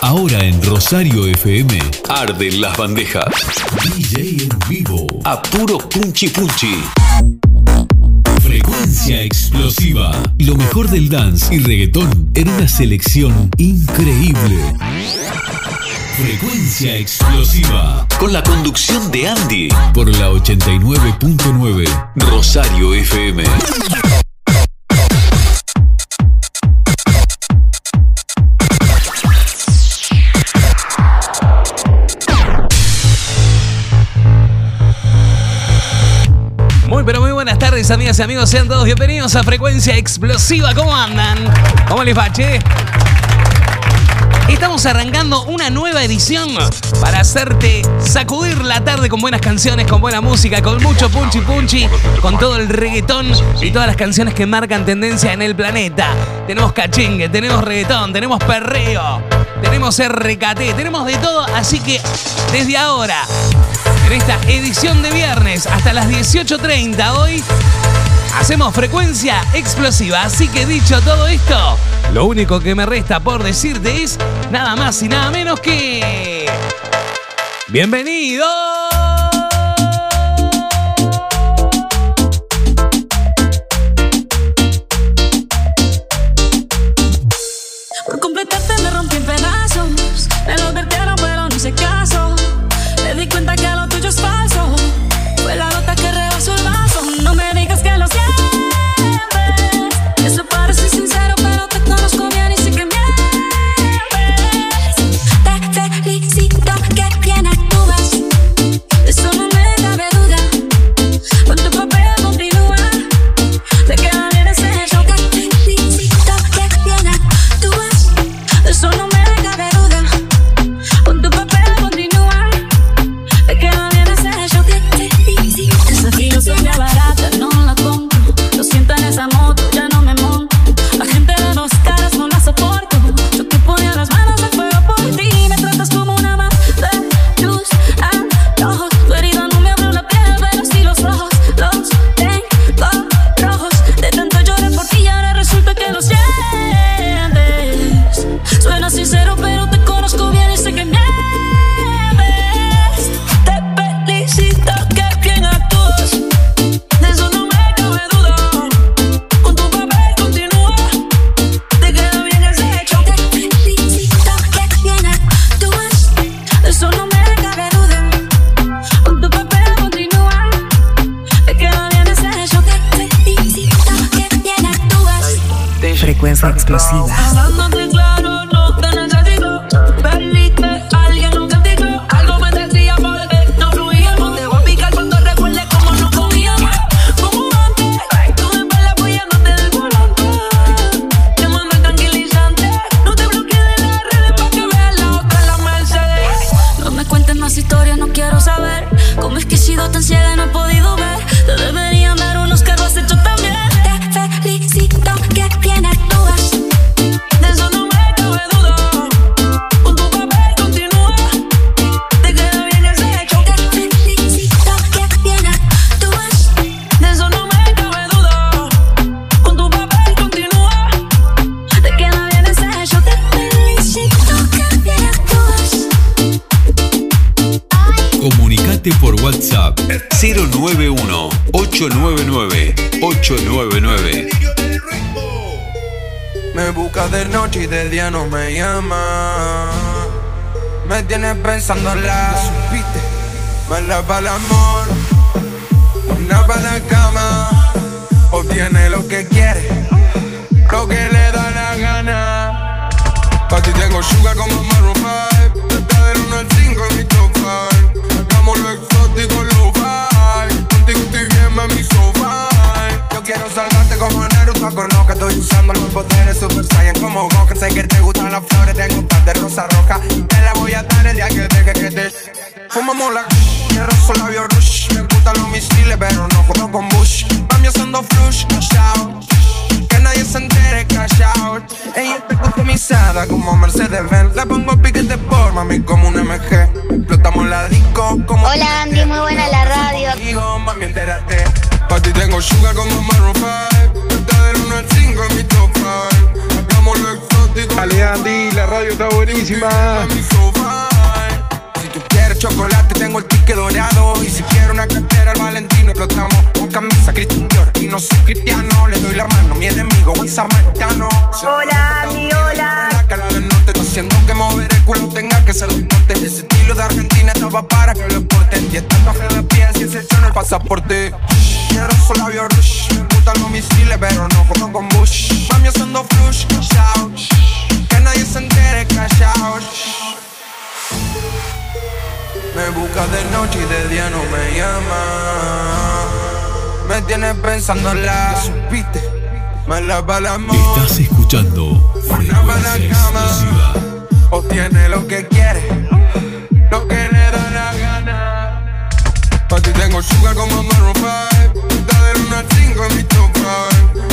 Ahora en Rosario FM, arden las bandejas. DJ en vivo, a puro punchi punchi. Frecuencia explosiva. Lo mejor del dance y reggaetón en una selección increíble. Frecuencia explosiva. Con la conducción de Andy. Por la 89.9 Rosario FM. Muy pero muy buenas tardes amigas y amigos, sean todos bienvenidos a Frecuencia Explosiva, ¿cómo andan? ¿Cómo les va, che? Estamos arrancando una nueva edición para hacerte sacudir la tarde con buenas canciones, con buena música, con mucho punchi punchi, con todo el reggaetón y todas las canciones que marcan tendencia en el planeta. Tenemos cachingue, tenemos reggaetón, tenemos perreo, tenemos RKT, tenemos de todo, así que desde ahora, en esta edición de viernes hasta las 18.30 hoy, Hacemos frecuencia explosiva, así que dicho todo esto, lo único que me resta por decirte es nada más y nada menos que... ¡Bienvenido! Explosiva. Noche y de día no me llama. Me tienes pensando la supiste. Mala para el amor, una para la cama. Obtiene lo que quiere, lo que le da la gana. Pa' ti tengo sugar como Maroon 5. Está del 1 al 5 en mi top 5. Hagamos lo exótico, lo fine. Contigo estoy bien, mami, so fine. Yo quiero salvarte como Naruto que estoy usando los poderes Super Saiyan como Goku. Sé que te gustan las flores Tengo un par de rosa roja Te la voy a dar el día que deje que te Fumamos la Me rozo labios rush. Me gustan los misiles Pero no juego con Bush. Mami haciendo flush Cash out Que nadie se entere Cash out Ella está customizada Como Mercedes Benz Le pongo piquete por Mami como un MG Explotamos la disco como Hola Andy, muy buena la radio. Digo, mami, entérate ti tengo sugar como Maroon 5. Está del 1 al 5 en mi top 5. Hagamos lo exótico. Dale, Andy, la radio está buenísima. Si tú quieres chocolate, tengo el ticket dorado. Y si quiero una cartera, al Valentino explotamos. Con camisa Christian Dior y no soy cristiano. Le doy la mano, mi enemigo, buen samaritano. Hola, cara haciendo que mover el culo tenga que ser deporte. Ese estilo de Argentina estaba para que lo exporten. Y estando de pie, si se echó en el pasaporte. Quiero solo labio rush. Me gustan los misiles, pero no como con Bush. Mami haciendo flush, shout. Que nadie se entere, out. Me busca de noche y de día no me llama. Me tienes pensando en la supiste. Me lava el amor. Estás escuchando Frecuencia Explosiva. Obtiene lo que quiere, lo que le da la gana. Pa' ti tengo sugar como Maroon 5. Está del 1 al 5 en mi top 5.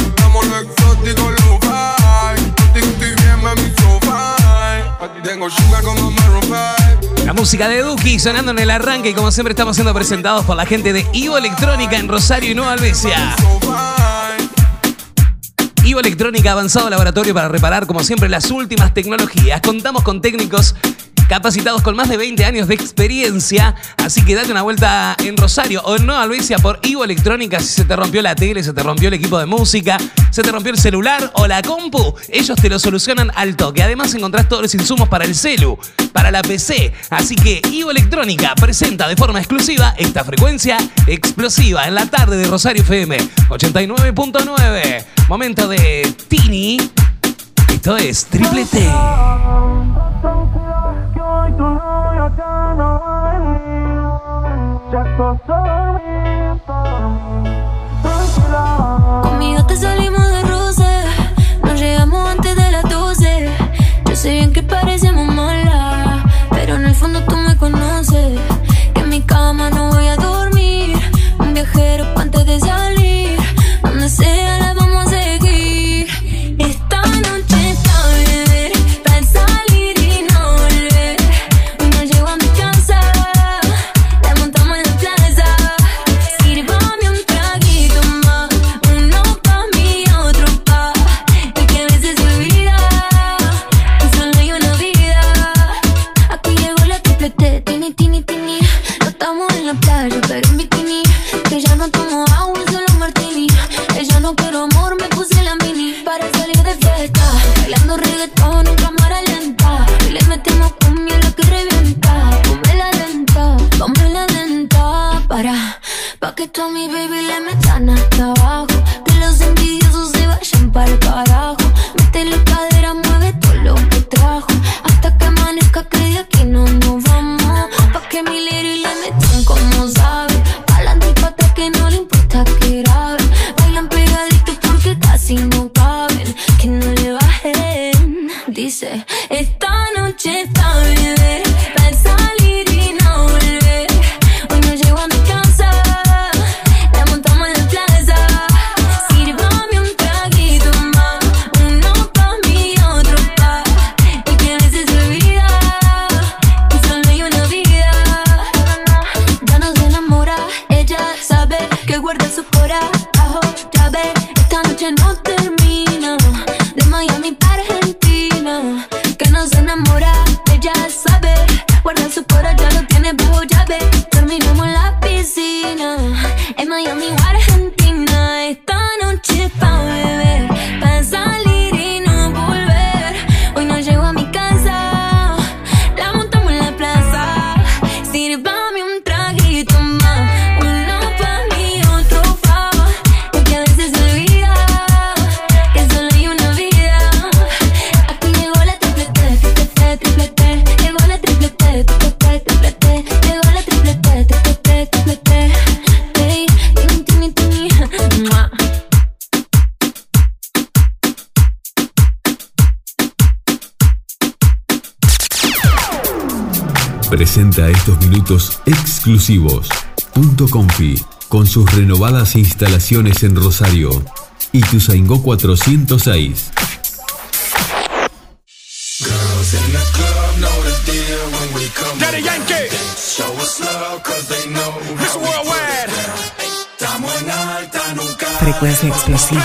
Estamos lo exótico, lo high. Contigo estoy bien, mami, so fine. Pa' ti tengo sugar como Maroon 5. La música de Duki sonando en el arranque y como siempre estamos siendo presentados por la gente de Ivo Electrónica en Rosario y Nueva Albesia. So Ivo Electrónica avanzado laboratorio para reparar como siempre las últimas tecnologías. Contamos con técnicos capacitados con más de 20 años de experiencia, así que date una vuelta en Rosario o en Nueva Albesia por Ivo Electrónica si se te rompió la tele, se te rompió el equipo de música, se te rompió el celular o la compu, ellos te lo solucionan al toque. Además encontrás todos los insumos para el celu, para la PC, así que Ivo Electrónica presenta de forma exclusiva esta frecuencia explosiva en la tarde de Rosario FM 89.9. Momento de Tini. Esto es Triple T. Conmigo te salimos de roce, nos llegamos antes de las 12. Yo sé bien que parecemos malas, pero en el fondo tú me conoces. Pa' que tú a mi baby exclusivos. Confi, con sus renovadas instalaciones en Rosario. Ituzaingó 406. Daddy Yankee. Frecuencia explosiva.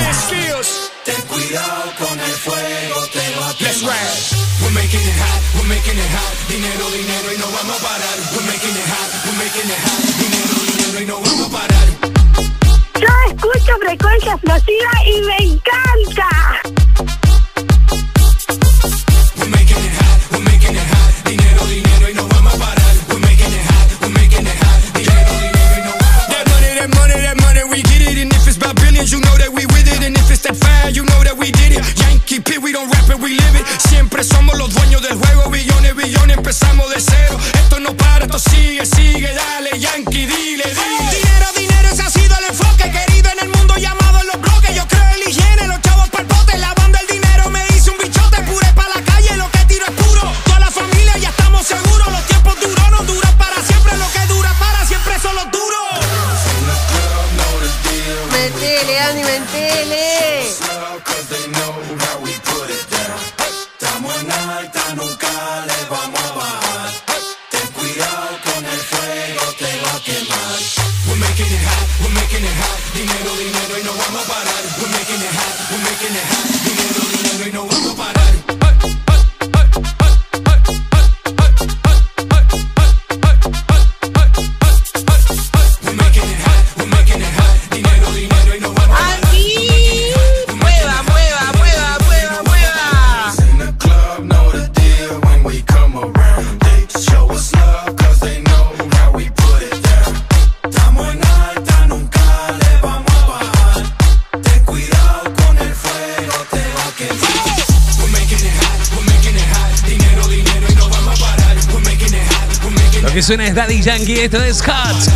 Daddy Yankee. Esto es Hot.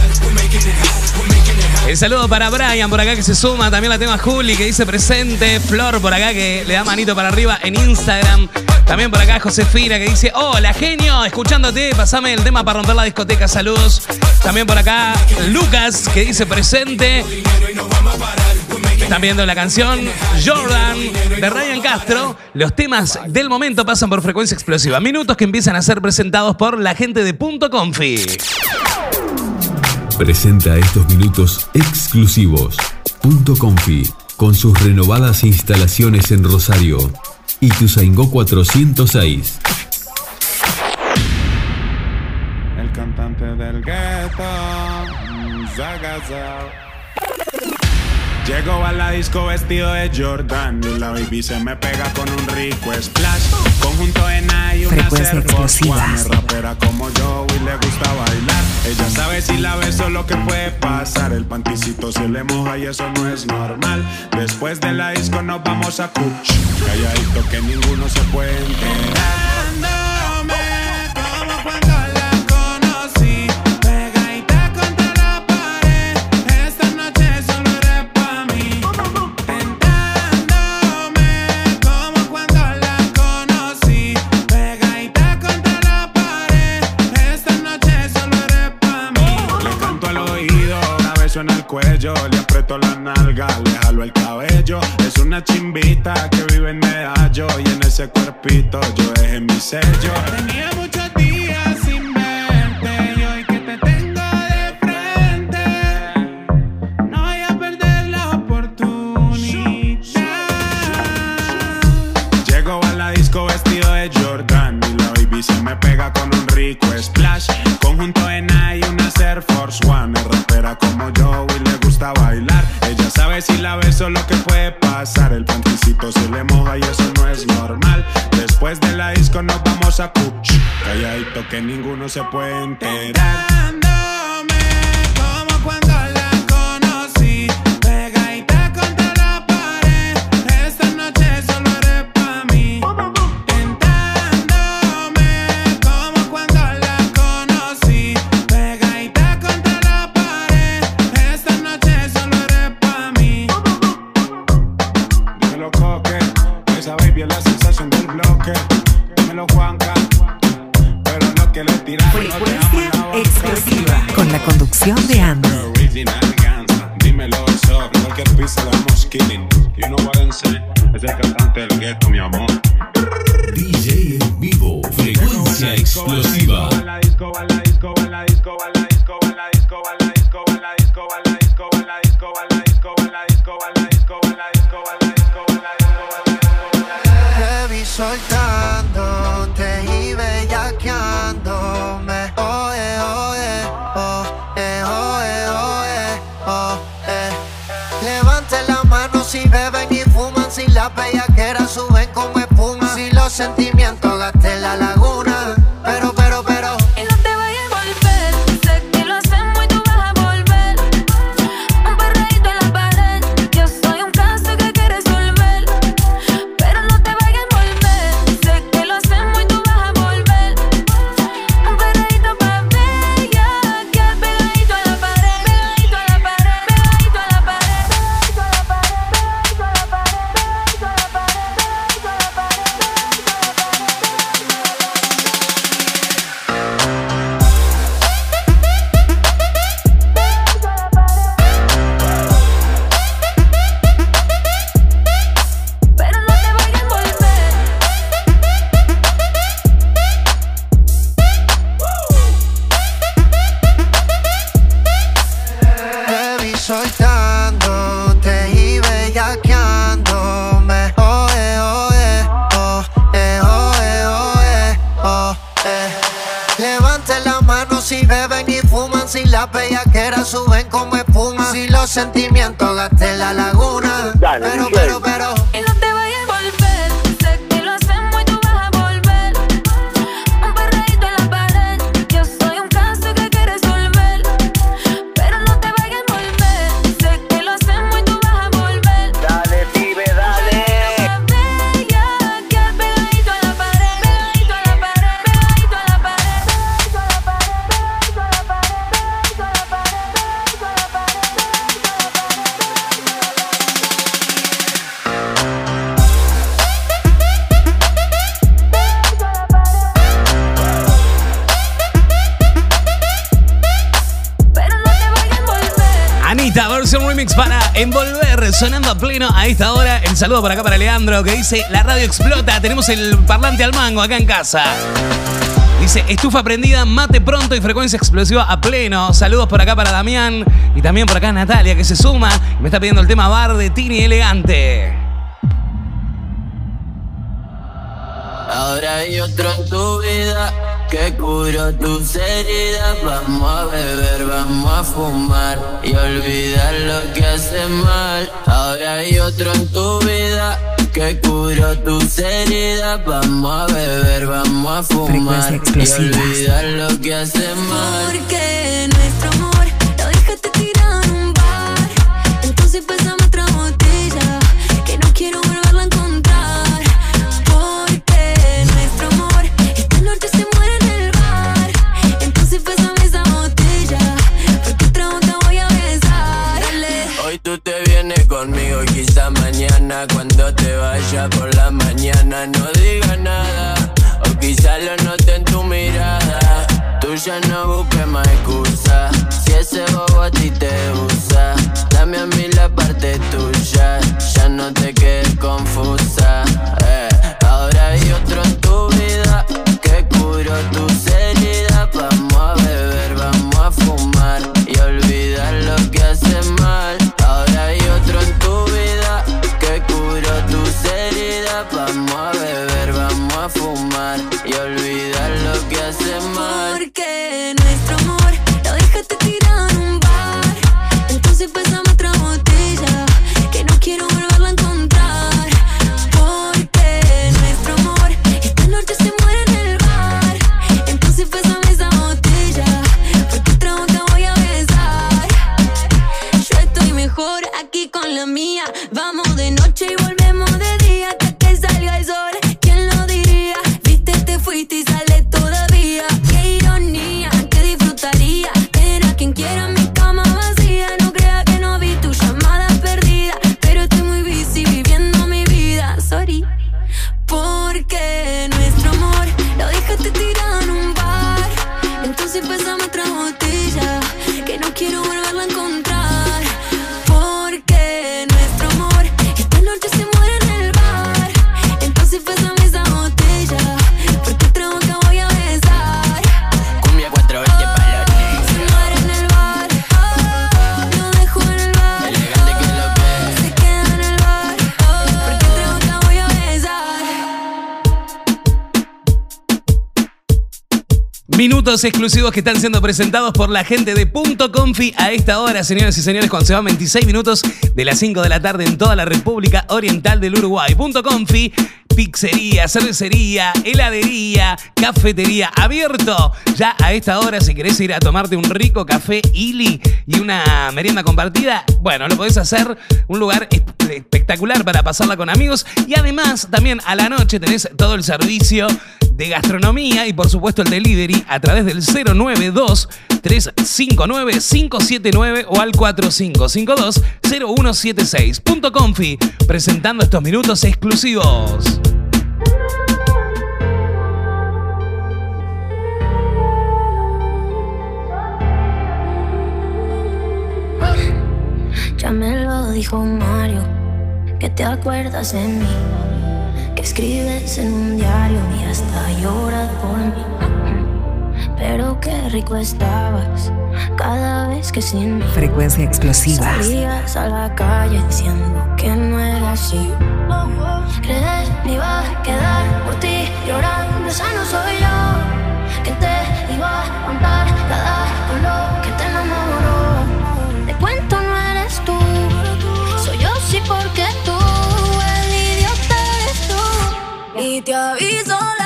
El saludo para Brian por acá que se suma. También la tema Juli que dice presente. Flor por acá que le da manito para arriba en Instagram. También por acá Josefina que dice, hola genio, escuchándote, pasame el tema para romper la discoteca, saludos. También por acá Lucas que dice presente. Están viendo la canción Jordan de Ryan Castro. Los temas del momento pasan por frecuencia explosiva. Minutos que empiezan a ser presentados por la gente de Pum Confi. Presenta estos minutos exclusivos. Punto Confi, con sus renovadas instalaciones en Rosario. Y Tuzaingó 406. El cantante del gueto, Llego a la disco vestido de Jordan y la baby se me pega con un rico splash. Conjunto en hay una frecuencia explosiva. Rapera como yo y le gusta bailar. Ella sabe si la beso lo que puede pasar. El panticito se le moja y eso no es normal. Después de la disco nos vamos a cuch. Calladito que ninguno se puede enterar. saludo para acá para Leandro que dice, la radio explota, tenemos el parlante al mango acá en casa. Dice, estufa prendida, mate pronto y frecuencia explosiva a pleno. Saludos por acá para Damián y también por acá Natalia que se suma me está pidiendo el tema bar de Tini Elegante. Ahora hay otro en tu vida que curó tus heridas. Vamos a beber, vamos a fumar y olvidar lo que hace mal. Ahora hay otro en tu vida que curó tus heridas. Vamos a beber, vamos a fumar y olvidar lo que hace mal. a ti te Exclusivos que están siendo presentados por la gente de Punto Confi a esta hora, señoras y señores, cuando se van 26 minutos de las 5 de la tarde en toda la República Oriental del Uruguay. Punto Confi, pizzería, cervecería, heladería, cafetería, abierto ya a esta hora. Si querés ir a tomarte un rico café Ili y una merienda compartida, bueno, lo podés hacer. Un lugar esp- espectacular para pasarla con amigos. Y además, también a la noche tenés todo el servicio de gastronomía y por supuesto el delivery a través del 092-359-579 o al 4552-0176. Punto Confi, presentando estos minutos exclusivos. Me lo dijo Mario, que te acuerdas de mí, que escribes en un diario y hasta lloras por mí. Pero qué rico estabas cada vez que sin mí Frecuencia explosiva. salías a la calle diciendo que no era así. Creer me iba a quedar por ti llorando, esa no soy yo. Que te iba a aguantar cada porque tú, el idiota eres tú. Y te aviso la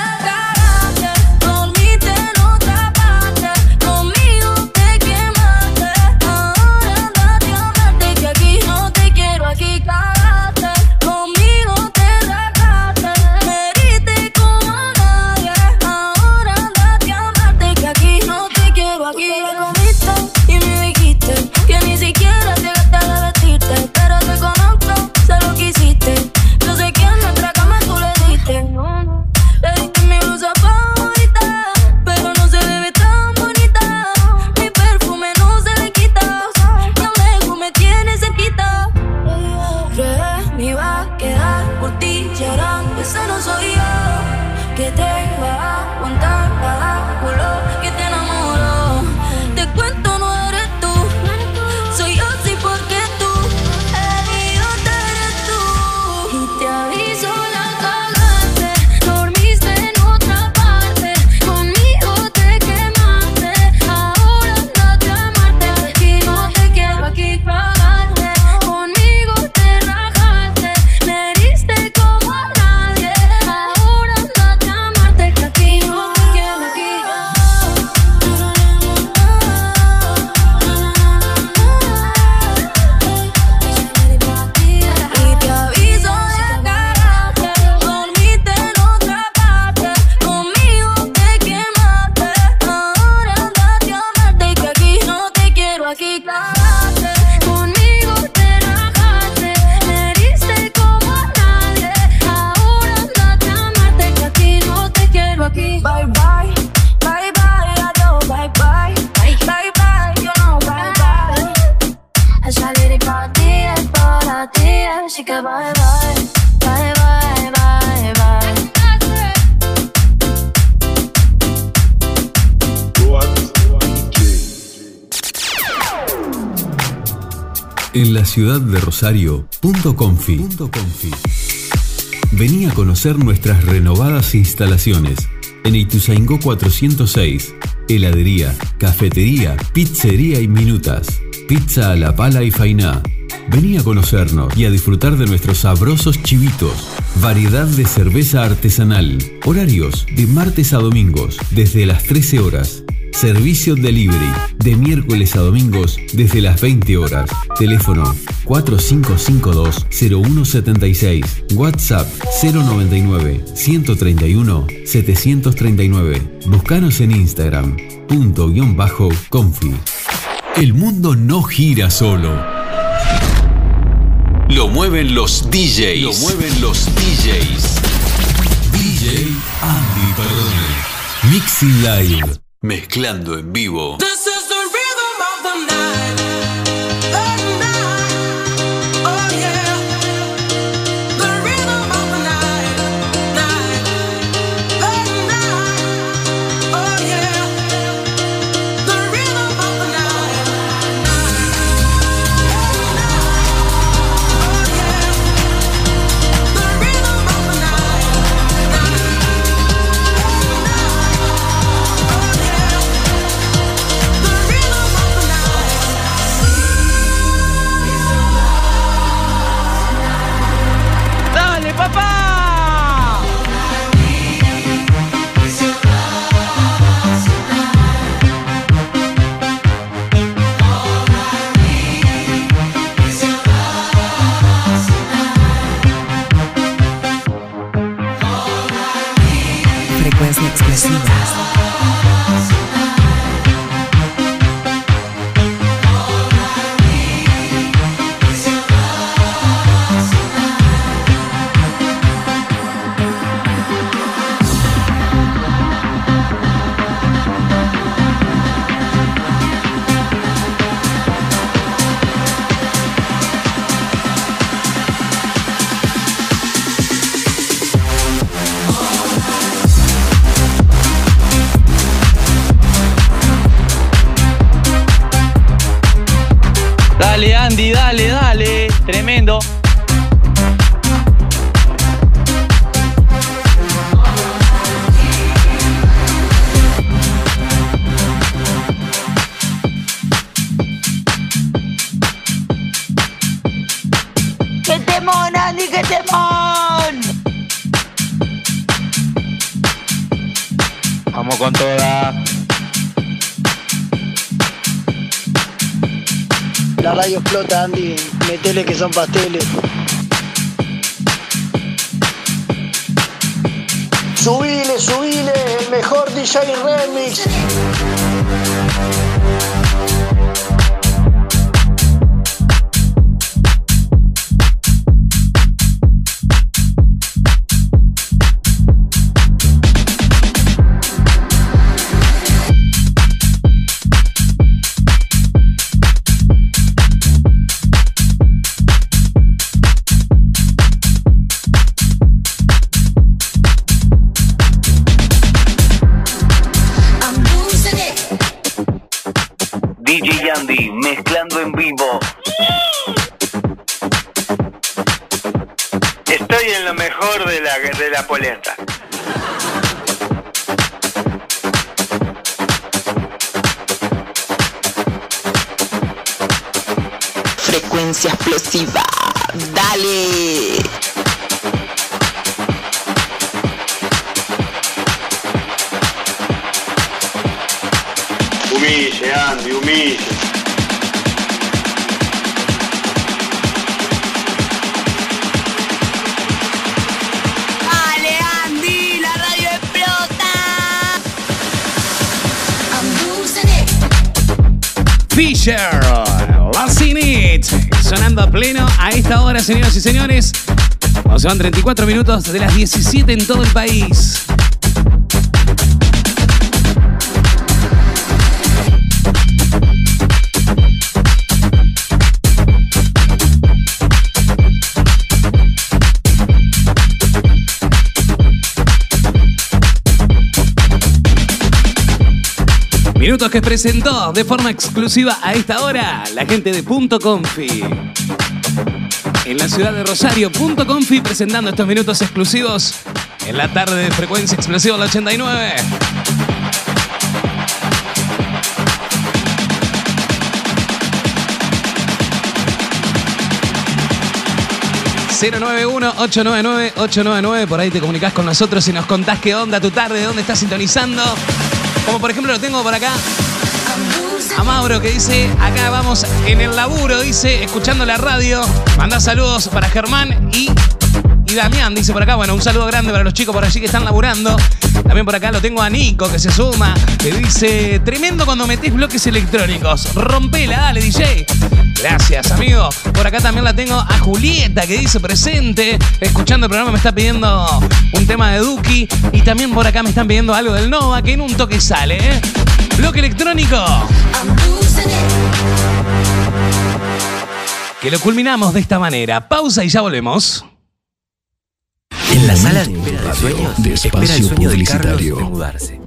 En la ciudad de Rosario, Punto Confi. Vení a conocer nuestras renovadas instalaciones en Ituzaingó 406. Heladería, cafetería, pizzería y minutas. Pizza a la pala y fainá. Vení a conocernos y a disfrutar de nuestros sabrosos chivitos. Variedad de cerveza artesanal. Horarios de martes a domingos desde las 13 horas. Servicio delivery de miércoles a domingos desde las 20 horas. Teléfono 4552-0176. WhatsApp 099 131 739. Buscanos en Instagram. Punto guion bajo confi. El mundo no gira solo. Lo mueven los DJs. Lo mueven los DJs. DJ Andy Perdone. Mixing Live. Mezclando en vivo. Con toda. La radio explota, Andy. Metele que son pasteles. Subile, subile, el mejor DJ remix. La, polenta. Frecuencia explosiva. Señoras y señores. Cuando se van 34 minutos de las 17 en todo el país. Minutos que presentó de forma exclusiva a esta hora la gente de Punto Confi. En la ciudad de Rosario, Punto Confi presentando estos minutos exclusivos en la tarde de frecuencia explosiva del 89. ...091-899-899... Por ahí te comunicas con nosotros y nos contás qué onda tu tarde, dónde estás sintonizando. Como por ejemplo lo tengo por acá a Mauro que dice, acá vamos en el laburo, dice, escuchando la radio. Manda saludos para Germán y, y Damián, dice por acá. Bueno, un saludo grande para los chicos por allí que están laburando. También por acá lo tengo a Nico que se suma, que dice, tremendo cuando metés bloques electrónicos. Rompela, dale DJ. Gracias, amigo. Por acá también la tengo a Julieta, que dice presente. Escuchando el programa me está pidiendo un tema de Duki. Y también por acá me están pidiendo algo del Nova, que en un toque sale, ¿eh? Bloque electrónico. Que lo culminamos de esta manera. Pausa y ya volvemos. En la sala de espera de sueños, de espera el espacio sueño de Carlos publicitario. de mudarse.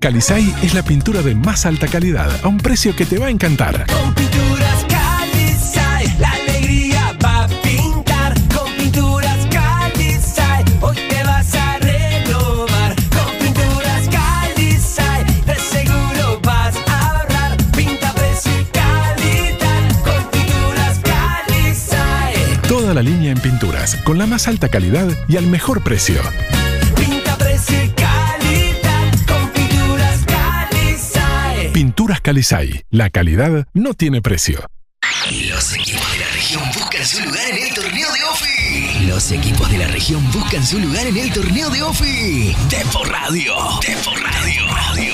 Calisay es la pintura de más alta calidad a un precio que te va a encantar. Con pinturas Calisay, la alegría va a pintar. Con pinturas Calisay, hoy te vas a renovar. Con pinturas Calisay, de seguro vas a ahorrar. Pinta, precio y calidad. Con pinturas Calisay. Toda la línea en pinturas, con la más alta calidad y al mejor precio. Pinta, precio calidad. Pinturas Calisay. La calidad no tiene precio. Los equipos de la región buscan su lugar en el torneo de OFI. Los equipos de la región buscan su lugar en el torneo de OFI. Depo Radio. Depo Radio.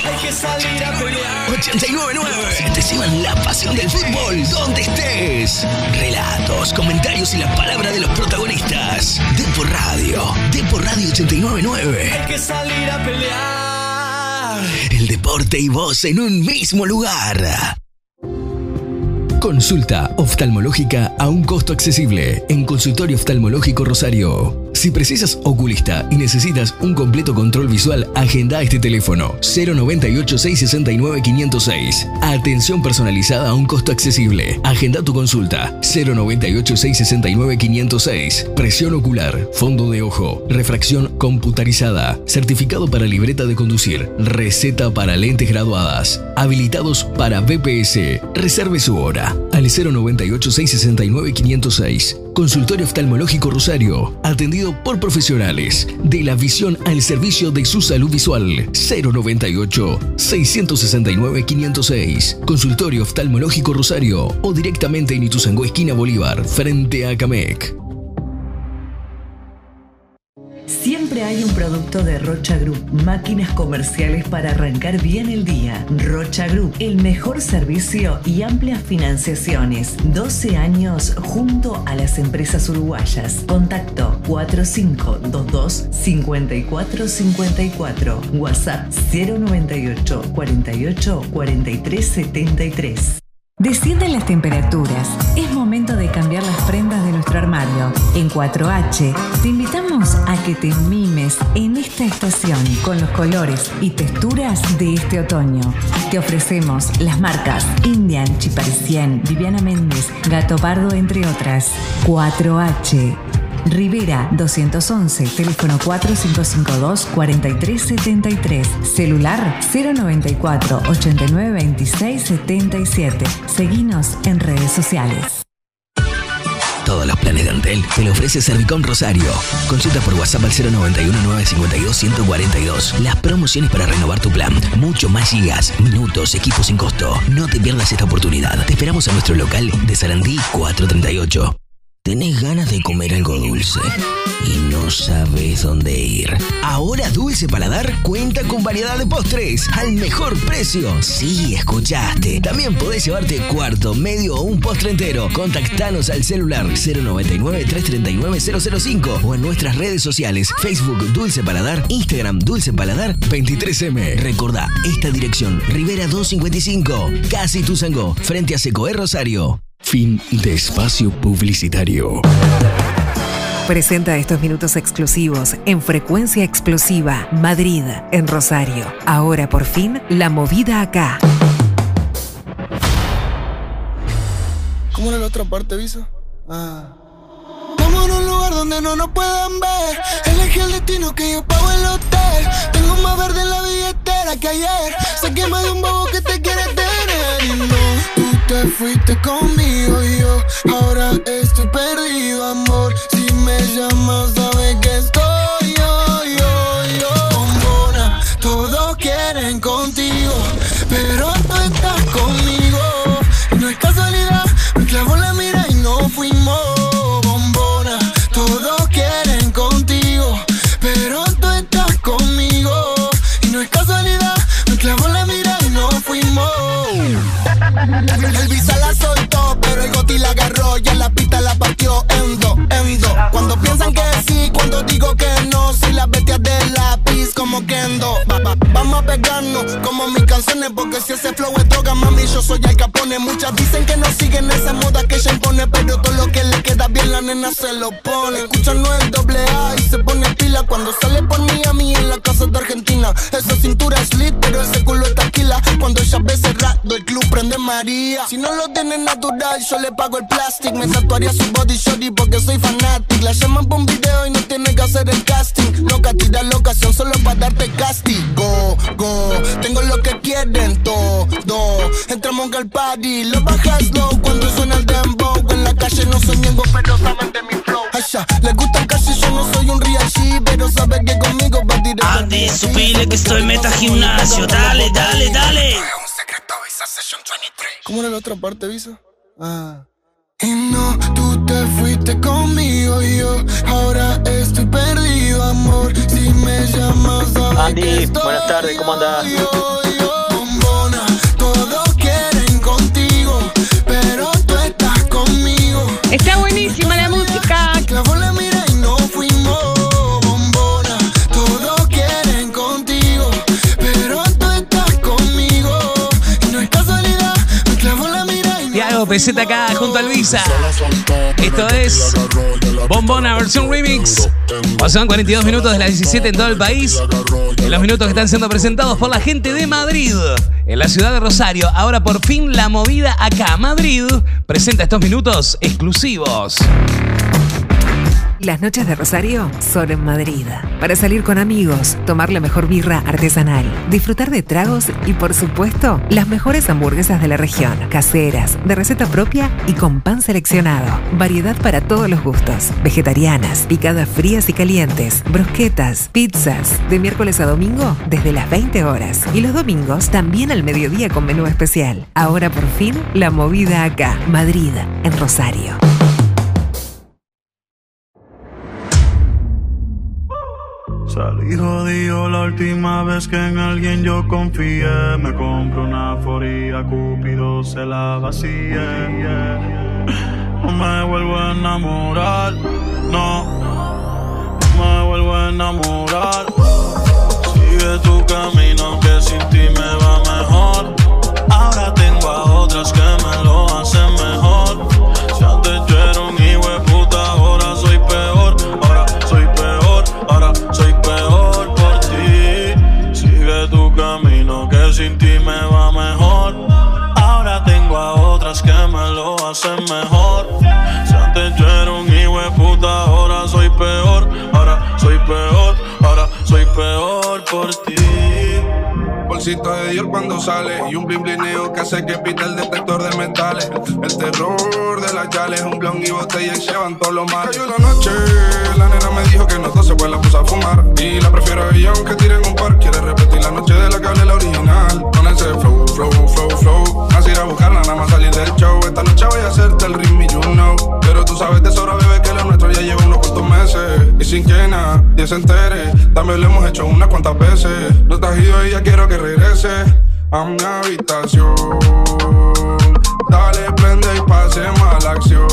Hay que salir a pelear. 899. Te llevan la pasión del fútbol donde estés. Relatos, comentarios y la palabra de los protagonistas. Depo Radio. Depo Radio 899. Hay que salir a pelear. El deporte y vos en un mismo lugar. Consulta oftalmológica a un costo accesible en Consultorio Oftalmológico Rosario. Si precisas oculista y necesitas un completo control visual, agenda este teléfono 098 669 506. Atención personalizada a un costo accesible. Agenda tu consulta 098 669 506. Presión ocular, fondo de ojo, refracción computarizada, certificado para libreta de conducir, receta para lentes graduadas, habilitados para BPS. Reserve su hora al 098 669 506. Consultorio Oftalmológico Rosario, atendido por profesionales de la visión al servicio de su salud visual. 098 669 506. Consultorio Oftalmológico Rosario o directamente en Ituzaingó esquina Bolívar, frente a Camec. Hay un producto de Rocha Group, máquinas comerciales para arrancar bien el día. Rocha Group, el mejor servicio y amplias financiaciones. 12 años junto a las empresas uruguayas. Contacto 4522-5454. WhatsApp 098 48 43 73. Descienden las temperaturas. Es momento de cambiar las prendas armario. En 4H te invitamos a que te mimes en esta estación con los colores y texturas de este otoño. Te ofrecemos las marcas Indian, Chiparisien, Viviana Méndez, Gato Pardo, entre otras. 4H. Rivera 211, teléfono 4552-4373, celular 094 8926 77. Seguinos en redes sociales. Todos los planes de Antel te lo ofrece Servicom Rosario. Consulta por WhatsApp al 091-952-142. Las promociones para renovar tu plan. Mucho más gigas, minutos, equipos sin costo. No te pierdas esta oportunidad. Te esperamos a nuestro local de Sarandí 438. ¿Tenés ganas de comer algo dulce y no sabes dónde ir? Ahora Dulce Paladar cuenta con variedad de postres al mejor precio. Sí, escuchaste. También podés llevarte cuarto, medio o un postre entero. Contactanos al celular 099-339-005 o en nuestras redes sociales Facebook Dulce Paladar, Instagram Dulce Paladar 23M. Recordá, esta dirección, Rivera 255, Casi Tuzangó, frente a Secoé Rosario. Fin de espacio publicitario. Presenta estos minutos exclusivos en Frecuencia Explosiva, Madrid, en Rosario. Ahora por fin, la movida acá. ¿Cómo era la otra parte, Visa? Ah. Vamos a un lugar donde no nos puedan ver. Elegí el destino que yo pago el hotel. Tengo más verde en la billetera que ayer. Se quema de un bobo que te fuiste conmigo y yo ahora estoy perdido, amor. Si me llamas, sabes que estoy yo, yo, yo. Bombona, todos quieren contigo, pero agarró y en la pista la partió en dos, en dos. Cuando piensan que sí, cuando digo que no, si las bestias de vamos a pegarnos como mis canciones, porque si ese flow es droga, mami, yo soy el capone. Muchas dicen que no siguen esa moda que ella impone, pero todo lo que le queda bien la nena se lo pone. Escucha no el doble A y se pone pila cuando sale por Miami en la casa de Argentina. Esa cintura es lit, pero ese culo está quila. Cuando ella ve cerrado, el club prende María. Si no lo tiene natural, yo le pago el plástico. Me tatuaría su body shorty porque soy fanatic. La llaman por un video y no tiene que hacer el casting. Loca, tira la ocasión solo para darte castigo. Go, tengo lo que quieren todo. Entramos al party, lo bajas low cuando suena el dembow. En la calle no soy miembro, pero saben de mi flow. Ay, pizza. Le gusta el casi, yo no soy un G, pero sabe que conmigo va directo. Andy, supile que estoy meta gimnasio. Dale, dale, dale. ¿Cómo era la otra parte, Visa? Ah. Y no, tú te fuiste conmigo y yo ahora estoy perdido, amor. Si me llamas, Andy, buenas tardes, ¿cómo andás? Tiago PZ acá junto al Visa. Esto es Bombona versión remix. Pasan 42 minutos de las 17 en todo el país. En los minutos que están siendo presentados por la gente de Madrid. En la ciudad de Rosario. Ahora por fin la movida acá. Madrid presenta estos minutos exclusivos. Las noches de Rosario son en Madrid. Para salir con amigos, tomar la mejor birra artesanal, disfrutar de tragos y, por supuesto, las mejores hamburguesas de la región. Caseras, de receta propia y con pan seleccionado. Variedad para todos los gustos. Vegetarianas, picadas frías y calientes, brusquetas, pizzas. De miércoles a domingo desde las 20 horas. Y los domingos también al mediodía con menú especial. Ahora por fin, la movida acá. Madrid, en Rosario. Salí jodido la última vez que en alguien yo confié. Me compro una foría, Cúpido se la vacía. No me vuelvo a enamorar, no. No me vuelvo a enamorar. Sigue tu camino que sin ti me va mejor. Ahora tengo a otras que me lo hacen mejor. Hacen mejor. Si antes yo era un hijo de puta, ahora soy peor. Ahora soy peor, ahora soy peor por ti. Bolsito de Dior cuando sale y un blin blineo que hace que pita el detector de metales. El terror de las yales, un blon y botella y llevan todos los males. Cayó la noche, la nena me dijo que no se pues la a fumar. Y la prefiero a ella aunque tiren un par. Quiere repetir la noche de la que la original. Con ese flow, flow, flow, flow. Así ir a buscarla, nada más salir del show. Esta noche voy a hacerte el ritmo, you know. Pero tú sabes de sobra, bebé, que lo nuestro ya lleva unos cuantos meses. Y sin que nadie se entere, también lo hemos hecho unas cuantas veces. No te has ido y ya quiero que regrese a mi habitación. Dale, prende y pasemos a la acción.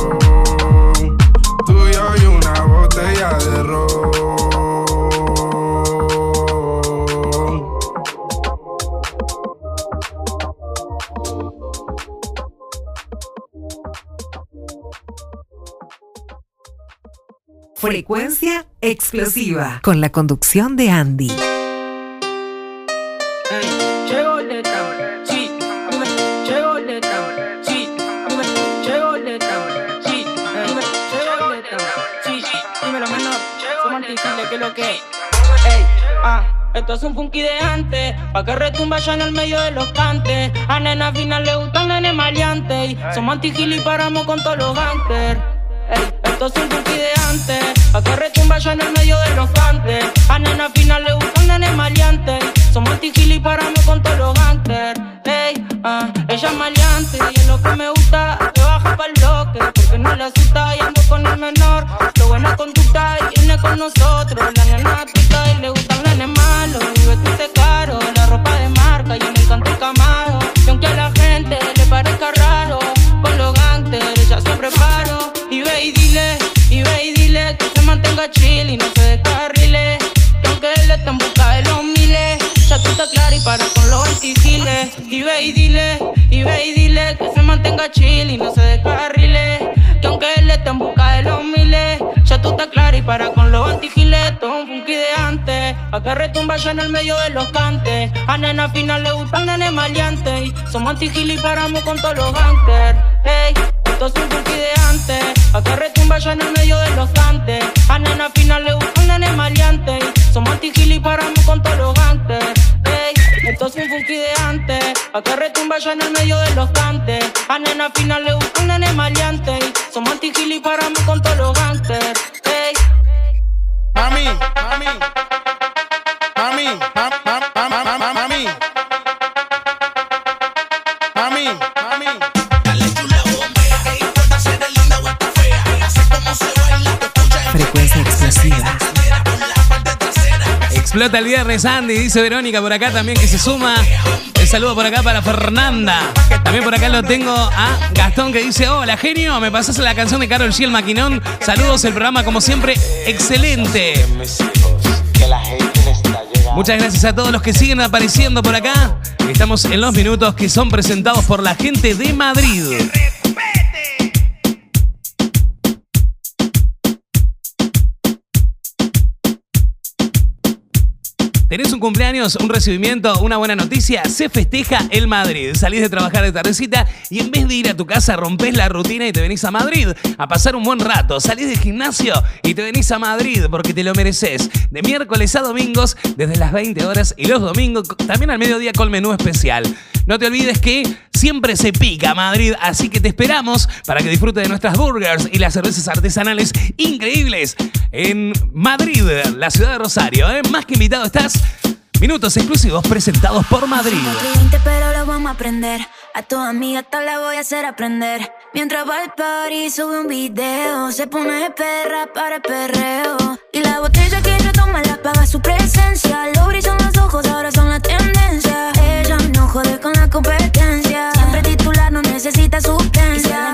Tú y yo y una botella de ron. Frecuencia explosiva. Con la conducción de Andy. Ah, esto es un funky de antes, pa' que retumba ya en el medio de los cantes. A nena final le gustan nene maleante, y somos antigil y paramos con todos los gangsters. Ey, es un funky de antes, que retumba en el medio de los cantes. A nena final le gustan nene maleante, y somos antigil y paramos con todos los gangsters. Ey, ah, ella es maleante y es lo que me gusta, que baja pa'l bloque, porque no le asusta y ando con el menor. Lo buena conducta y viene con nosotros, que se mantenga chill y no se descarrile. Que aunque él esté en busca de los miles, ya tú estás clara y para con los antigiles. Todo un funky de antes, pa' que retumba ya en el medio de los cantes. A nena final le gustan nenes maleantes. Y somos antigiles y paramos con todos los gangsters. Ey, esto es un funky de antes, pa' que retumba ya en el medio de los cantes. A nena final le gustan nenes maleantes. Y somos antigiles y paramos con todos los gangsters. Esto es un funky de antes, pa' que retumba ya en el medio de los cantes. A nena final le buscan nene maleante. Son antigili para mí con todos los gangsters. Hey. Mami, mami. Explota el viernes, Andy. Dice Verónica por acá también que se suma. El saludo por acá para Fernanda. También por acá lo tengo a Gastón que dice: Hola, genio. Me pasas la canción de Carol G. Maquinón. Saludos, el programa, como siempre, excelente. Muchas gracias a todos los que siguen apareciendo por acá. Estamos en los minutos que son presentados por la gente de Madrid. ¿Tenés un cumpleaños, un recibimiento, una buena noticia? Se festeja el Madrid. Salís de trabajar de tardecita y en vez de ir a tu casa rompes la rutina y te venís a Madrid a pasar un buen rato. Salís del gimnasio y te venís a Madrid porque te lo mereces. De miércoles a domingos desde las 20 horas y los domingos también al mediodía con menú especial. No te olvides que siempre se pica Madrid, así que te esperamos para que disfrutes de nuestras burgers y las cervezas artesanales increíbles en Madrid, la ciudad de Rosario. ¿eh? Más que invitado estás. Minutos exclusivos presentados por Madrid. Cliente, pero lo vamos a aprender. A tu amiga te la voy a hacer aprender. Mientras va al party, sube un video. Se pone perra para el perreo. Y la botella que no toma la paga su presencia. Lo brillan los ojos, ahora son la tendencia. Ella no jode con la competencia. Siempre titular, no necesita sustancia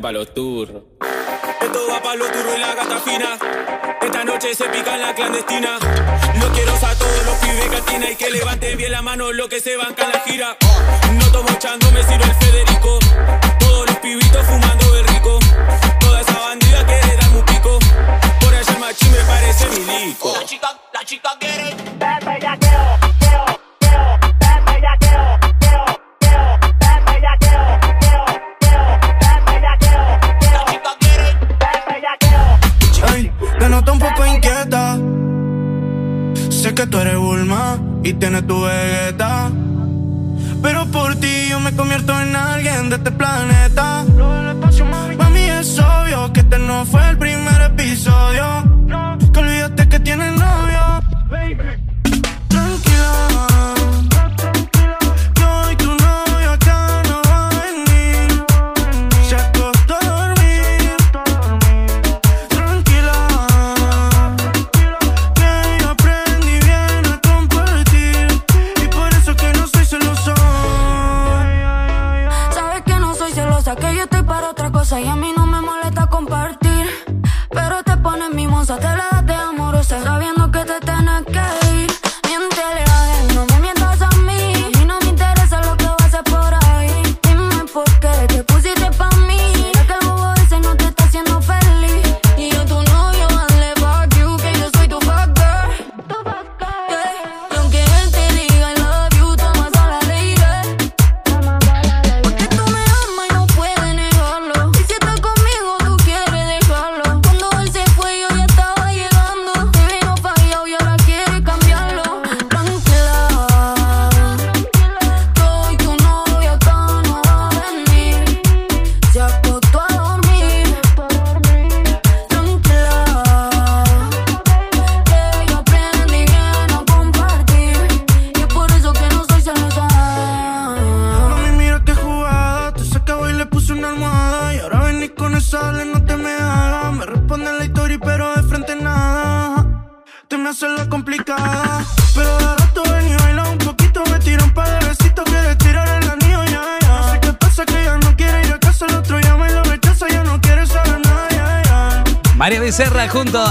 para los tuyos.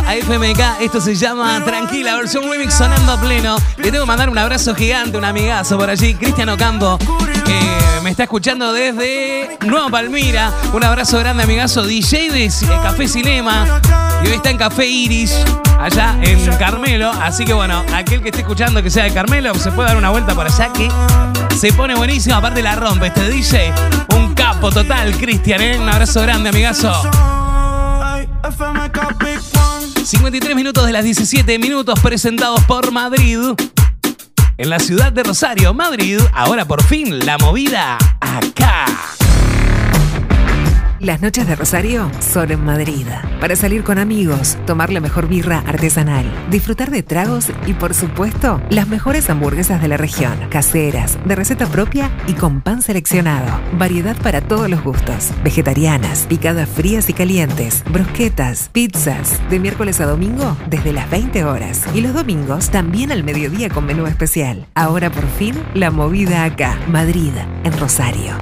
A FMK. Esto se llama Tranquila, versión remix sonando a pleno. Le tengo que mandar un abrazo gigante, un amigazo por allí. Cristiano Campo, que me está escuchando desde Nueva Palmira. Un abrazo grande, amigazo. DJ de Café Cinema. Y hoy está en Café Iris, allá en Carmelo. Así que bueno, aquel que esté escuchando que sea de Carmelo, se puede dar una vuelta por allá que se pone buenísimo. Aparte la rompe este DJ. Un capo total, Cristian, ¿eh? Un abrazo grande, amigazo. 53 minutos de las 17 minutos presentados por Madrid. En la ciudad de Rosario, Madrid, ahora por fin la movida acá. Las noches de Rosario son en Madrid. Para salir con amigos, tomar la mejor birra artesanal, disfrutar de tragos y, por supuesto, las mejores hamburguesas de la región. Caseras, de receta propia y con pan seleccionado. Variedad para todos los gustos. Vegetarianas, picadas frías y calientes, brusquetas, pizzas. De miércoles a domingo desde las 20 horas. Y los domingos también al mediodía con menú especial. Ahora por fin, la movida acá. Madrid, en Rosario.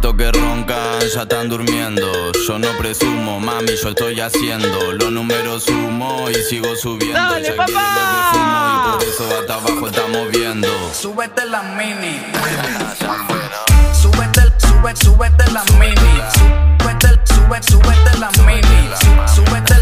Tanto que roncan, ya están durmiendo. Yo no presumo, mami, yo estoy haciendo. Los números sumo y sigo subiendo. Dale, ya papá. quieren lo que fumo y por eso hasta abajo estamos viendo. Súbete la mini. Súbete, sube, súbete la mini. Súbete, sube, súbete la mini. Sú- Súbete,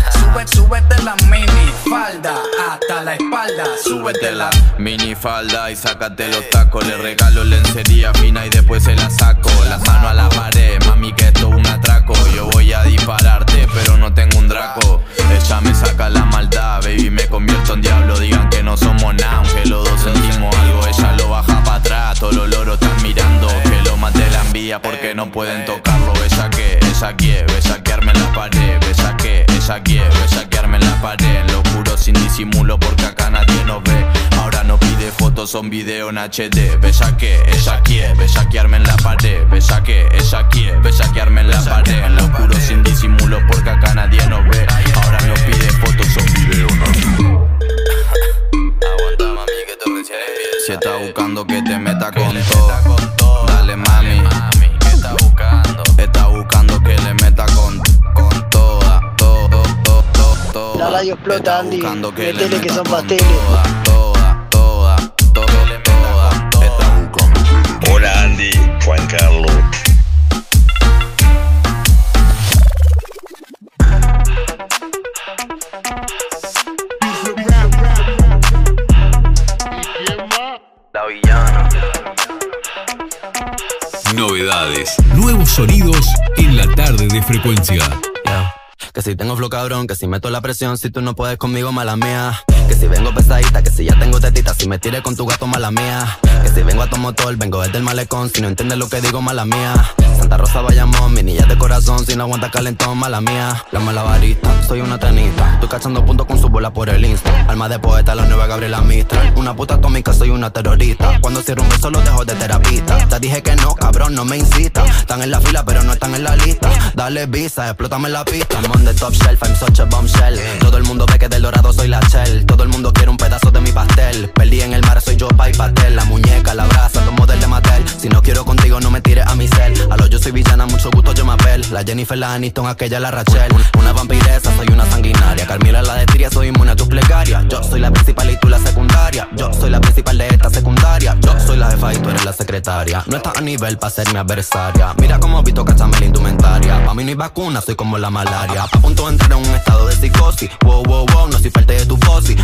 súbete la mini. Falda hasta la espalda. Súbetela, mini falda y sácate los tacos. Le regalo lencería fina y después se la saco. Las manos a la pared, mami, que esto es un atraco. Yo voy a dispararte, pero no tengo un draco. Ella me saca la maldad, baby, me convierto en diablo. Digan que no somos nada, aunque los dos sentimos algo. Ella lo baja para atrás, todos los loros están mirando. Que lo mate la envía porque no pueden tocarlo. Bella que, ella quiere, bellaquearme en la pared. Bella que, ella quiere, bellaquearme en la pared. Lo oscuro sin disimulo porque acá nadie nos ve. No pide fotos, son video en HD. Bella que, ella quiere, bellaquearme en la pared. Bella que, ella quiere, bellaquearme en la pared. En lo oscuro sin disimulo porque acá nadie nos ve. Ahora no pide fotos, son video en HD. Aguanta, mami, que esto recién. Si estás buscando que te meta con todo, dale, mami. ¿Qué estás buscando? Está buscando que le meta con, con toda, todo, todo. La radio explota, Andy. que Metele que son pasteles. Novedades, nuevos sonidos en la tarde de frecuencia. Que si tengo flow cabrón, que si meto la presión, si tú no puedes conmigo, mala mía. Que si vengo pesadita, que si ya tengo tetita, si me tire con tu gato, mala mía. Que si vengo a tu motor, vengo desde el malecón, si no entiendes lo que digo, mala mía. Santa Rosa Bayamón, mi niña de corazón, si no aguanta calentón, mala mía. La malabarista, soy una tenista, estoy cachando puntos con su bola por el insta. Alma de poeta, la nueva Gabriela Mistral. Una puta atómica, soy una terrorista. Cuando cierro un beso, lo dejo de terapista. Te dije que no, cabrón, no me incita. Están en la fila, pero no están en la lista. Dale visa, explótame la pista. I'm on the top shelf, I'm such a bombshell. Todo el mundo ve que del dorado soy la shell. Todo el mundo quiere un pedazo de mi pastel. Perdí en el mar, soy yo, pa' y pastel. La muñeca, la brasa, los modelos de Mattel. Si no quiero contigo, no me tires a mi cel. A lo yo soy villana, mucho gusto, yo me apel. La Jennifer, la Aniston, aquella, la Rachel. Una vampiresa, soy una sanguinaria. Carmila, la de Tiria, soy inmune a tus plegarias. Yo soy la principal y tú la secundaria. Yo soy la principal de esta secundaria. Yo soy la jefa y tú eres la secretaria. No estás a nivel para ser mi adversaria. Mira cómo visto cachame la indumentaria. Pa' mí no hay vacuna, soy como la malaria. A punto de entrar en un estado de psicosis. Wow, wow, wow, no soy parte de tu fosi.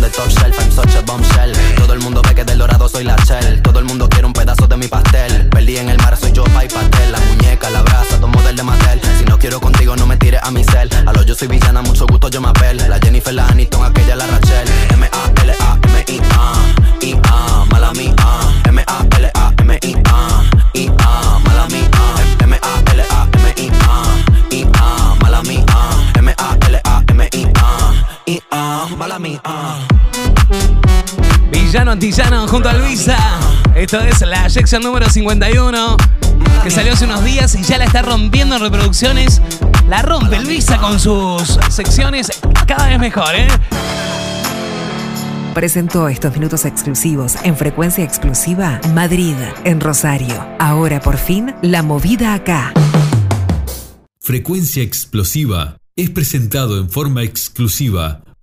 De top shelf, I'm such a bombshell. Todo el mundo ve que del dorado soy la shell. Todo el mundo quiere un pedazo de mi pastel. Perdí en el mar, soy yo, pay pastel. La muñeca, la brasa, tomo del de Mattel. Si no quiero contigo, no me tires a mi cel. A lo yo soy villana, mucho gusto yo me apel. La Jennifer, la Aniston, aquella, la Rachel. M-A-L-A-M-I-A. I-A, mala mía. M-A-L-A-M-I-A. I-A, mala mía. Villano Antillano junto a Luisa. Esto es la sección número 51. Que salió hace unos días y ya la está rompiendo en reproducciones. La rompe Luisa con sus secciones cada vez mejor, ¿eh? Presentó estos minutos exclusivos en frecuencia exclusiva Madrid, en Rosario. Ahora por fin, la movida acá. Frecuencia Explosiva es presentado en forma exclusiva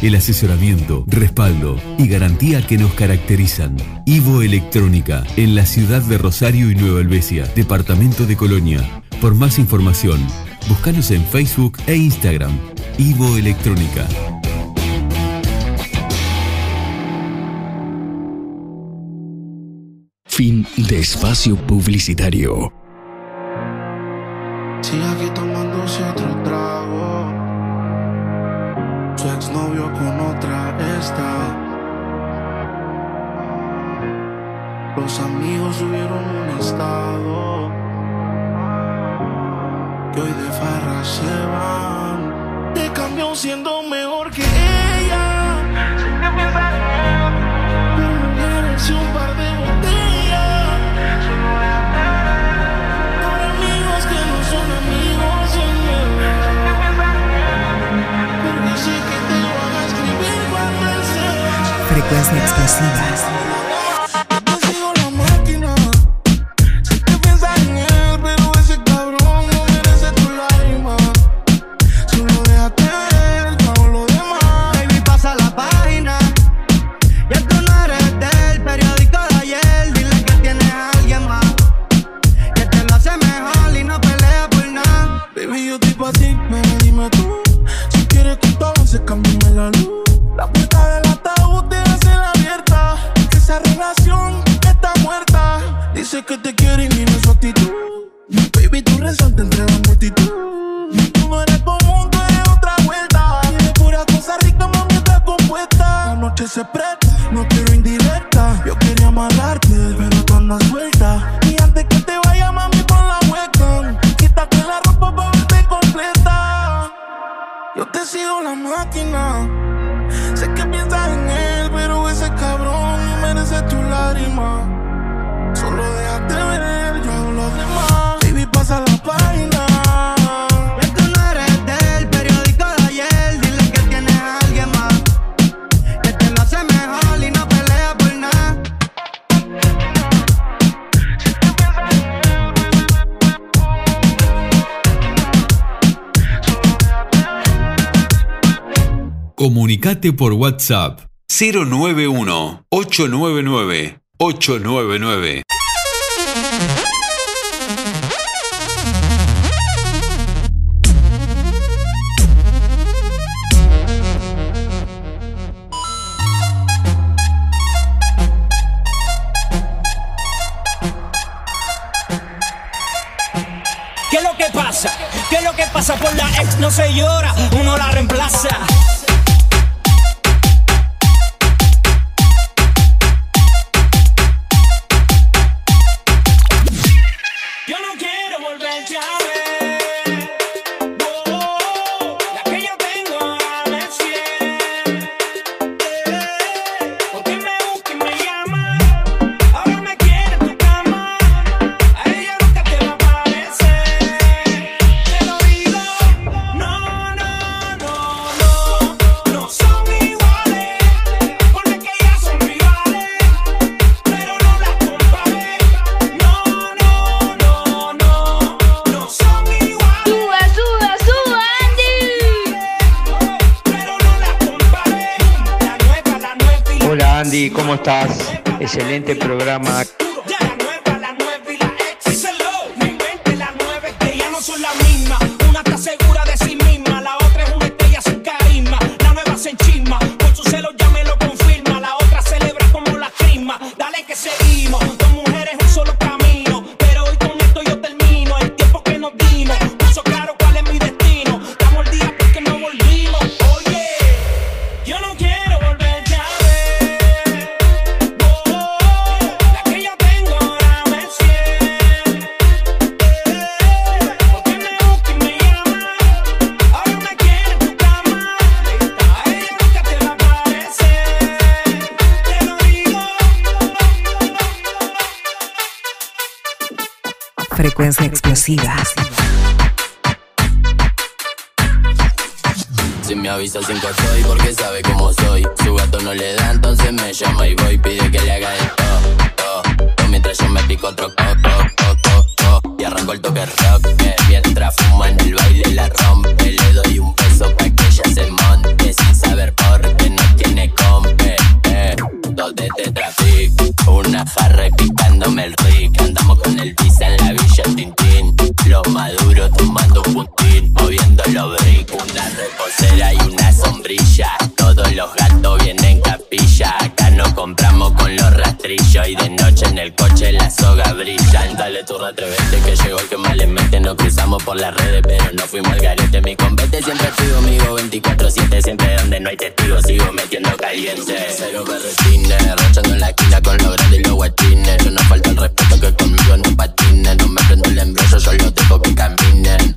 El asesoramiento, respaldo y garantía que nos caracterizan. Ivo Electrónica, en la ciudad de Rosario y Nueva Helvecia, departamento de Colonia. Por más información, búscanos en Facebook e Instagram. Ivo Electrónica. Fin de espacio publicitario. Sigue aquí tomándose otro trago. Exnovio con otra está. Los amigos subieron un estado. Que hoy de farra se van. Te cambió siendo mejor que ella. En pero un va. Frecuencia Dice que te quiere y mira su actitud. Baby, tú resaltas entre la multitud. Tú no eres común, tú eres otra vuelta. Tiene pura cosa rica, mami, está compuesta. La noche se presta, no quiero indirecta. Yo quería amarrarte, Comunicate por WhatsApp 091 899 899. ¿Qué es lo que pasa? ¿Qué es lo que pasa? Por la ex no se llora, uno la reemplaza. Excelente programa. Frecuencia. Si me avisa cinco soy porque sabe cómo soy. Su gato no le da, entonces me llama y voy. Pide que le haga todo, todo. todo mientras yo me pico otro. Y arranco el toque rock. eh, mientras fuma en el baile la rompe. Le doy un beso pa' que ella se monte. Sin saber por qué no tiene compe. Eh. Dos de tetrapic, una jarra y picándome el rick. Andamos con el pizza en la villa reposera y una sombrilla. Todos los gatos vienen capilla. Acá no compramos con los rastrillos. Y de noche en el coche la soga brilla. Dale tu retrevete que llegó el que más le mete. Nos cruzamos por las redes, pero no fuimos al garete. Mi compete siempre fui amigo 24-7. Siempre donde no hay testigos, sigo metiendo caliente. Cero berretines, rochando en la esquina con los grandes y los guachines. Yo no falta el respeto que conmigo no patinen. No me prendo el embrollo, yo los dejo que caminen.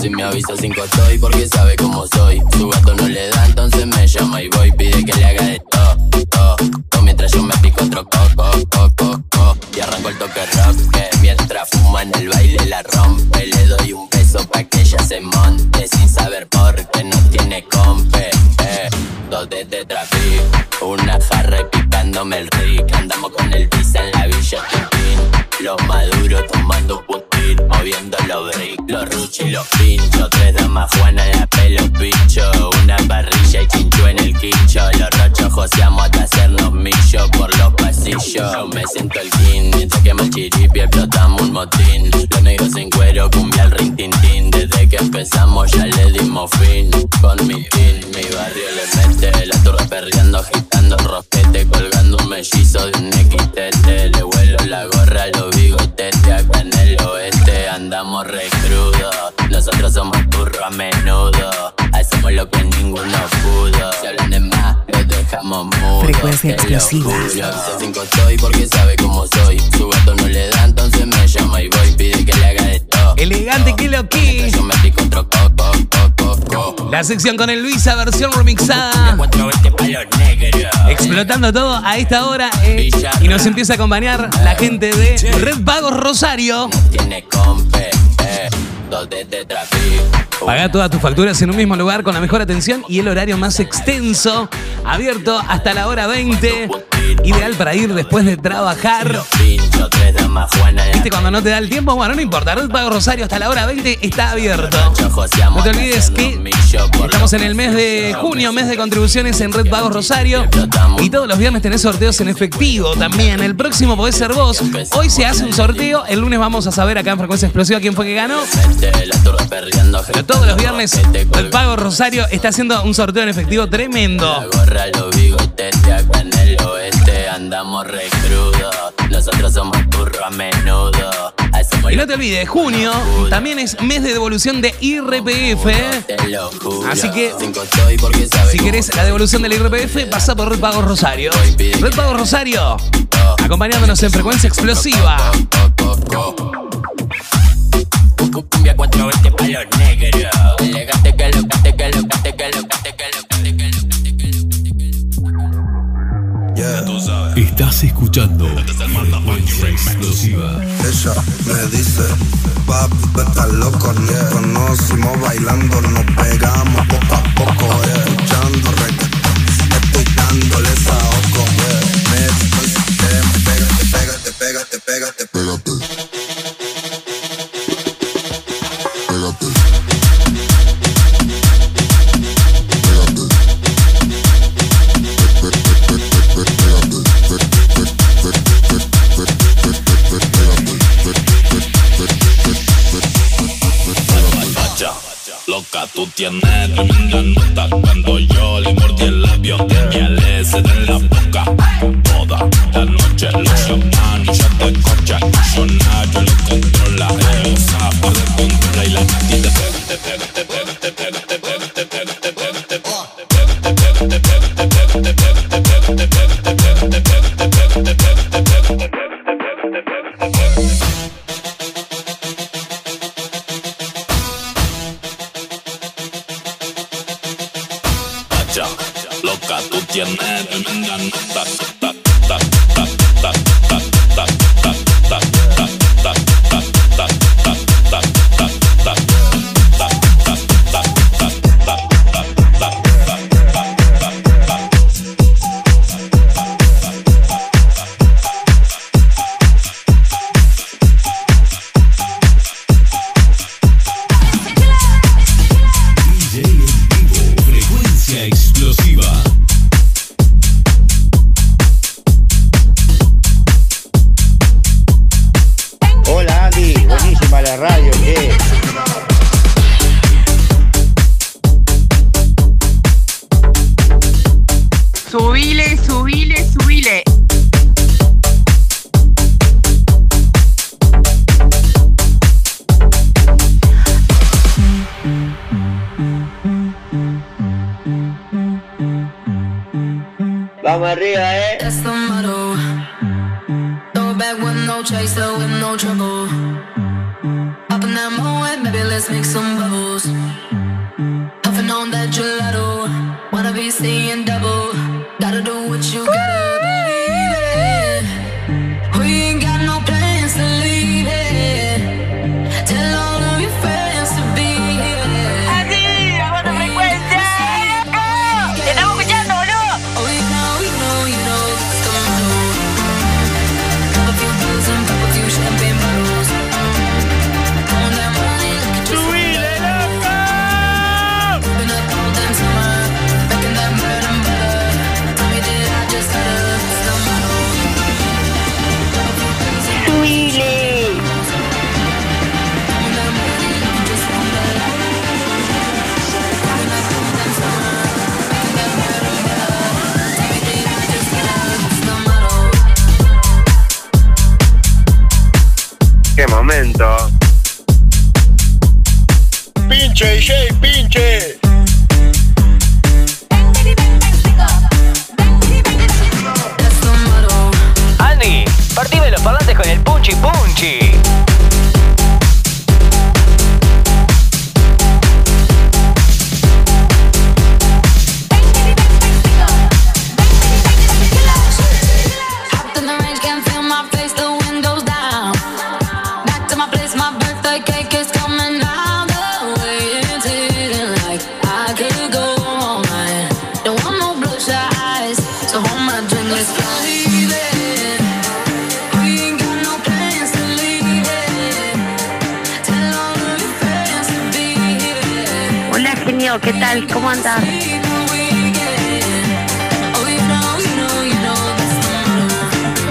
Si me avisa cinco estoy porque sabe cómo soy. Su gato no le da, entonces me llama y voy. Pide que le haga todo. todo mientras yo me pico otro coco, coco, coco. Y arranco el toque rock. mientras fuma en el baile la rompe. Le doy un beso pa' que ella se monte. Sin saber por qué no tiene compe. Eh. Dos de tetrapic, una jarra y picándome el rick. Andamos con el pizza en la villa. Los maduros tomando y los pinchos. Tres damas Juana, la pelo pincho. Una parrilla y chincho en el quincho. Los rochos joseamos hasta hacernos millo por los pasillos. Me siento el king, mientras que chiripi explotamos un motín. Los negros en cuero, cumbia al ring tintín. Desde que empezamos ya le dimos fin. Con mi kin, mi barrio le mete. La torre perreando, agitando el rosquete. Colgando un mellizo de un equitete. Le vuelo la gorra a los bigotes. Acá en el oeste andamos re lo que ninguno pudo. Si hablan de más, los dejamos mudos. Frecuencia explosiva. cinco soy porque sabe cómo soy. Su gato no le da, entonces me llama y voy. Pide que le haga todo. Elegante que lo que. Yo me pico otro coco, coco, coco. La sección con el Luisa, versión remixada. Explotando todo a esta hora. eh, y nos empieza a acompañar la gente de Red Pagos Rosario. Tiene compe, eh. Tetrapic. Paga todas tus facturas en un mismo lugar con la mejor atención y el horario más extenso. Abierto hasta la hora 20. Ideal para ir después de trabajar. ¿Viste cuando no te da el tiempo? Bueno, no importa. Red Pago Rosario hasta la hora 20 está abierto. No te olvides que estamos en el mes de junio, mes de contribuciones en Red Pagos Rosario. Y todos los viernes tenés sorteos en efectivo también. El próximo podés ser vos. Hoy se hace un sorteo. El lunes vamos a saber acá en Frecuencia Explosiva quién fue que ganó. Pero todos los viernes Red Pago Rosario está haciendo un sorteo en efectivo tremendo. Andamos re crudos. Nosotros somos burro a menudo. Y no te olvides, junio también es mes de devolución de IRPF. ¿eh? Así que, si querés la devolución del IRPF, pasa por Red Pago Rosario. Red Pago Rosario, acompañándonos en frecuencia explosiva. Cumbia Estás escuchando Frecuencia Explosiva. Ella me dice, papi, tú estás loco, nos conocimos bailando, nos pegamos poco a poco, yeah. escuchando reggaetón, estoy dándole saoco, yeah. me estoy sistema, pégate, pégate, pégate, pégate, pégate. preparando tiene tremenda nota. ¿qué tal? ¿Cómo andas?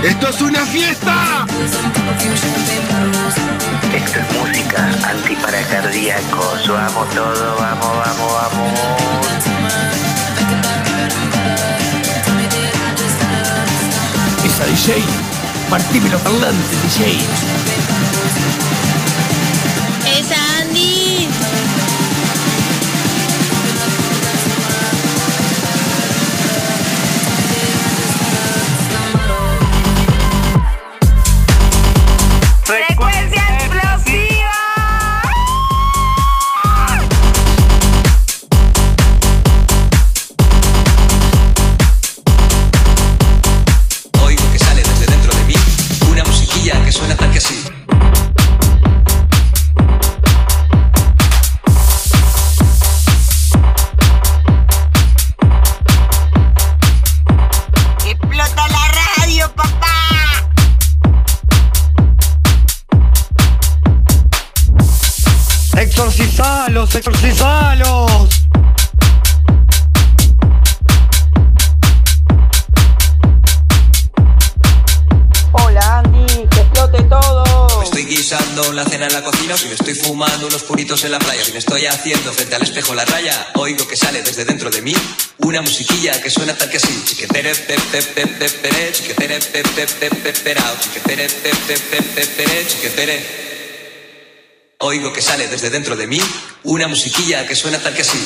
¡Esto es una fiesta! Esto es música antiparacardíaco. Vamos todo, vamos, vamos, vamos. Esa DJ, partime los DJ. Haciendo frente al espejo la raya, oigo que sale desde dentro de mí una musiquilla que suena tal que así. Chiquetere, pe, pe, pe, pe, pere, chiquetere, pe, pe, pe, pe, perao, chiquetere, pe, pe, pe, pe, pere, chiquetere. Oigo que sale desde dentro de mí una musiquilla que suena tal que así.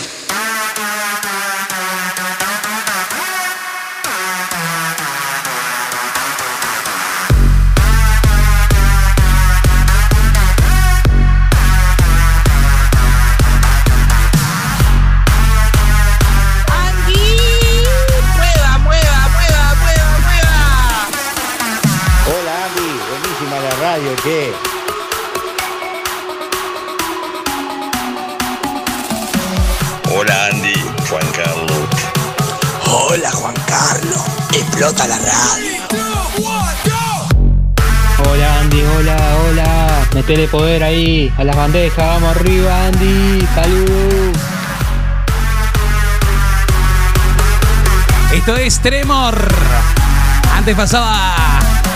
Explota la radio. Hola Andy, hola, hola. Metele poder ahí, a las bandejas, vamos arriba Andy, saludos. Esto es Tremor. Antes pasaba.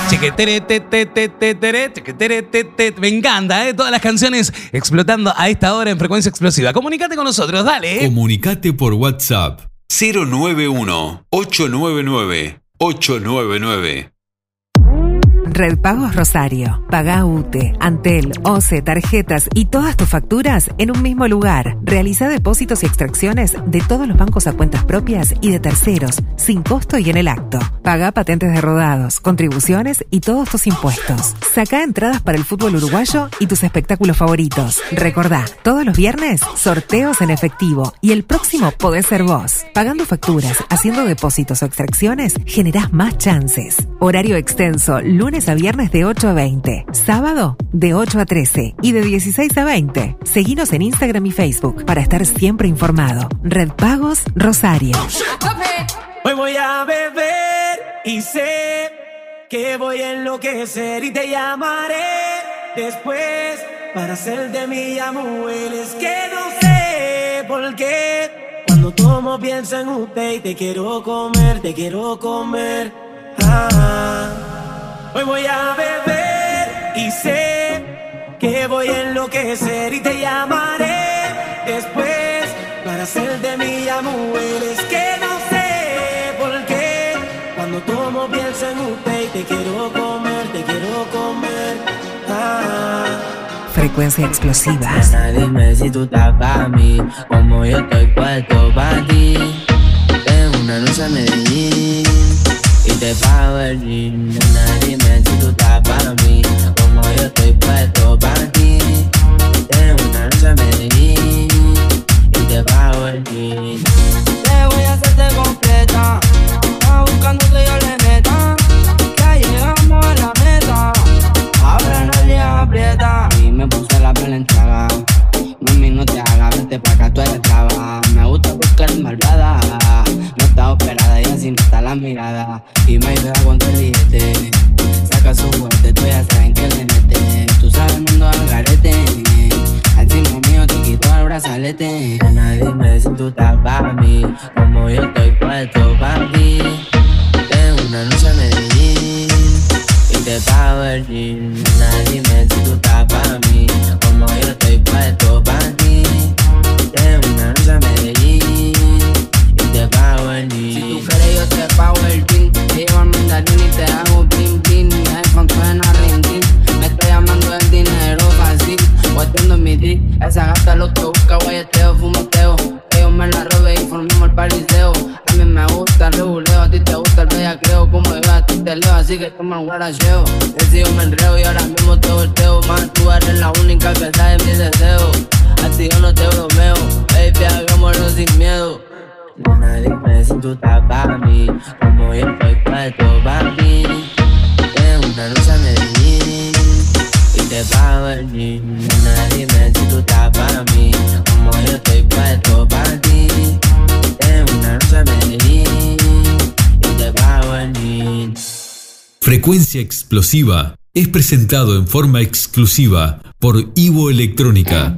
Chiquetere, te, te, te, te, tere, chiquetere, te, te. Me encanta, ¿eh? Todas las canciones explotando a esta hora en frecuencia explosiva. Comunicate con nosotros, dale. Comunicate por WhatsApp 091 899 899. Red Pagos Rosario. Paga UTE, Antel, OCE, tarjetas y todas tus facturas en un mismo lugar. Realiza depósitos y extracciones de todos los bancos a cuentas propias y de terceros, sin costo y en el acto. Paga patentes de rodados, contribuciones y todos tus impuestos. Saca entradas para el fútbol uruguayo y tus espectáculos favoritos. Recordá, todos los viernes, sorteos en efectivo y el próximo podés ser vos. Pagando facturas, haciendo depósitos o extracciones, generás más chances. Horario extenso, lunes viernes de 8 a 20, sábado de 8 a 13 y de 16 a 20. Seguinos en Instagram y Facebook para estar siempre informado. Red Pagos Rosario. Hoy voy a beber y sé que voy a enloquecer y te llamaré después para hacer de mi amor. Es que no sé por qué cuando tomo pienso en usted y te quiero comer, te quiero comer. Ah. Hoy voy a beber y sé que voy a enloquecer y te llamaré después para hacer de mi amor. Es que no sé por qué cuando tomo pienso en usted y te quiero comer, te quiero comer. Ah. Frecuencia explosiva. Nena, dime si tú estás para mí, como yo estoy puesto para ti. Tengo una noche a Medellín te pago el gym. Nena, dime si tú estás para mí, como yo estoy puesto para ti. Tengo una noche a Medellín y te pago el gym. Te voy a hacerte completa. Está buscando que yo le meta. Ya llegamos a la meta. Ahora nadie aprieta. Y me puse la piel entrada. Mami, no te hagas, vente pa' acá, tú eres traba. Me gusta eres malvada. No está operada y así no está la mirada. Y me ayuda con tu billete. Saca su juguete, tú ya saben que le mete. Tú sabes el mundo al garete. Encima mío te quito el brazalete. Nena, dime si tú estás para mí. Como yo estoy puesto para ti. Tengo una noche a Medellín y te pago el gym. Nena, dime si tú estás para mí, como yo estoy puesto para ti. Tengo una noche a Medellín y te pago el gym. Si tú quieres yo te pago el gym. Te llevo al mandarín y te hago bling bling. Mi iPhone suena ring ring. Me estoy llamando el dinero fácil. Guateando mi drip. Esa gata lo que busca guayeteo, fumeteo. Ellos me la robe y formamos el pariseo. A mí me gusta el reguleo, a ti te gusta el bellacreo. Como yo a ti te leo, así que toma el guaracheo. Decido me enreo y ahora mismo te volteo. Man, tú eres la única que sabe mis deseos. A ti yo no te bromeo, baby, hagámoslo sin miedo. Nena, dime si tú estás para mí, como yo estoy puesto para ti. Tengo una noche a Medellín y te pago el gym. Nena, dime si tú estás para mí, como yo estoy puesto para ti. Tengo una noche a Medellín y te pago el gym. Frecuencia explosiva es presentado en forma exclusiva por Ivo Electrónica.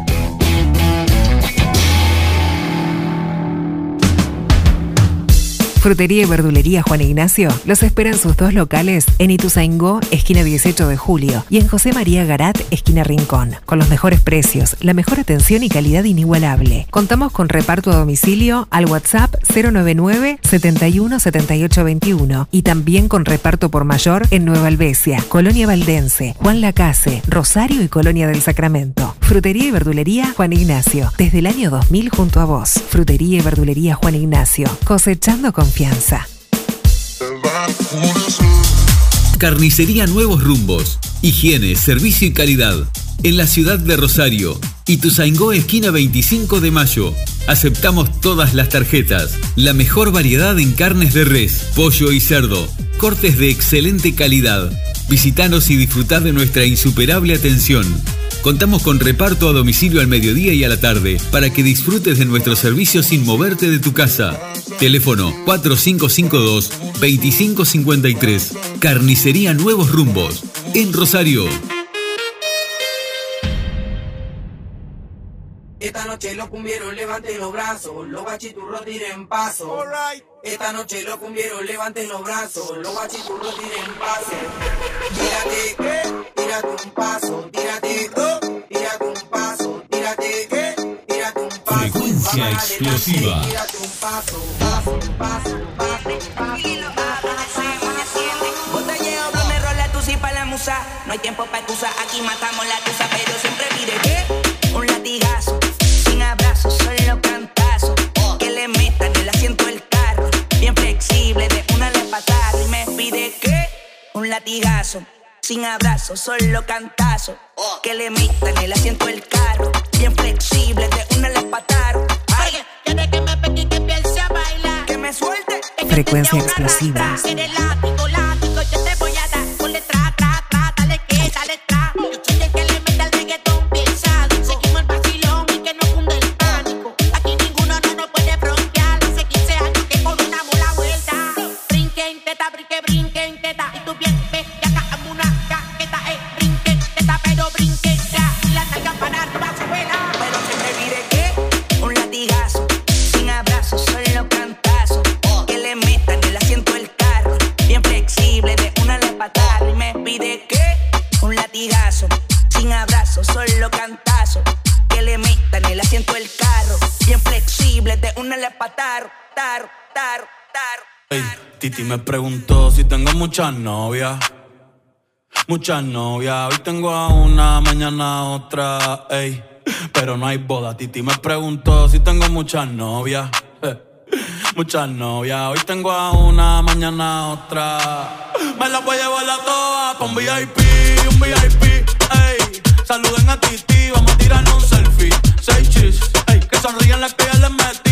Frutería y verdulería Juan Ignacio los esperan sus dos locales en Ituzaingó, esquina 18 de julio, y en José María Garat, esquina Rincón, con los mejores precios, la mejor atención y calidad inigualable. Contamos con reparto a domicilio al WhatsApp 099 71 78 21 y también con reparto por mayor en Nueva Albesia, Colonia Valdense, Juan Lacase, Rosario y Colonia del Sacramento. Frutería y verdulería Juan Ignacio, desde el año 2000 junto a vos. Frutería y verdulería Juan Ignacio, cosechando Carnicería Nuevos Rumbos. Higiene, servicio y calidad. En la ciudad de Rosario. Ituzaingó, esquina 25 de mayo. Aceptamos todas las tarjetas. La mejor variedad en carnes de res, pollo y cerdo. Cortes de excelente calidad. Visitanos y disfrutad de nuestra insuperable atención. Contamos con reparto a domicilio al mediodía y a la tarde para que disfrutes de nuestro servicio sin moverte de tu casa. Teléfono 4552-2553. Carnicería Nuevos Rumbos. En Rosario. Esta noche los cumbieros levanten los brazos, los guachiturros tiren paso. Esta noche los cumbieros levanten los brazos, los guachiturros tiren paso. Tírate, tírate un paso, tírate, tírate un paso, tírate. Frecuencia explosiva. No hay tiempo pa' excusa, aquí matamos la tusa, pero siempre pide que un latigazo, sin abrazo, solo cantazo. Que le metan el asiento del carro, bien flexible, de una le patada. Y me pide que un latigazo, sin abrazo, solo cantazo. Que le metan el asiento del carro, bien flexible, de una le patada. Frecuencia explosiva. Titi me preguntó si tengo muchas novias. Muchas novias, hoy tengo a una, mañana otra, ey. Pero no hay boda, Titi me preguntó si tengo muchas novias. Muchas novias, hoy tengo a una, mañana otra. Me la voy a llevar a todas pa' un VIP, un VIP, ey. Saluden a Titi, vamos a tirarnos un selfie. Seis chis, ey. Que sonrían las que ya les metí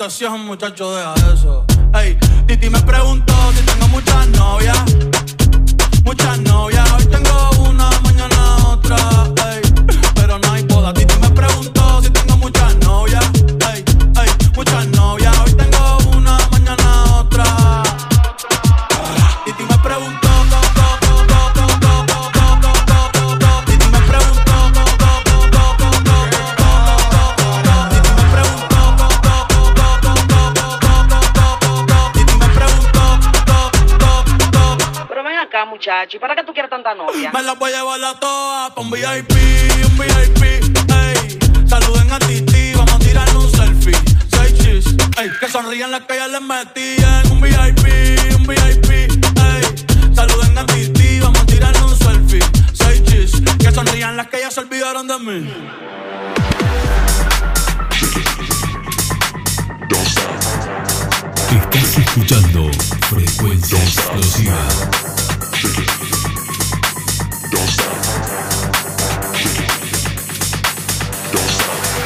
invitación, muchacho, deja eso. Ey, novia? Me la voy a llevar a todas pa' un VIP, un VIP, ey. Saluden a Titi, vamos a tirar un selfie. Seis chis, ey. Que sonrían las que ya les metían. Un VIP, un VIP, ey. Saluden a Titi, vamos a tirar un selfie. Seis chis, que sonrían las que ya se olvidaron de mí. Estás escuchando Frecuencia Explosiva.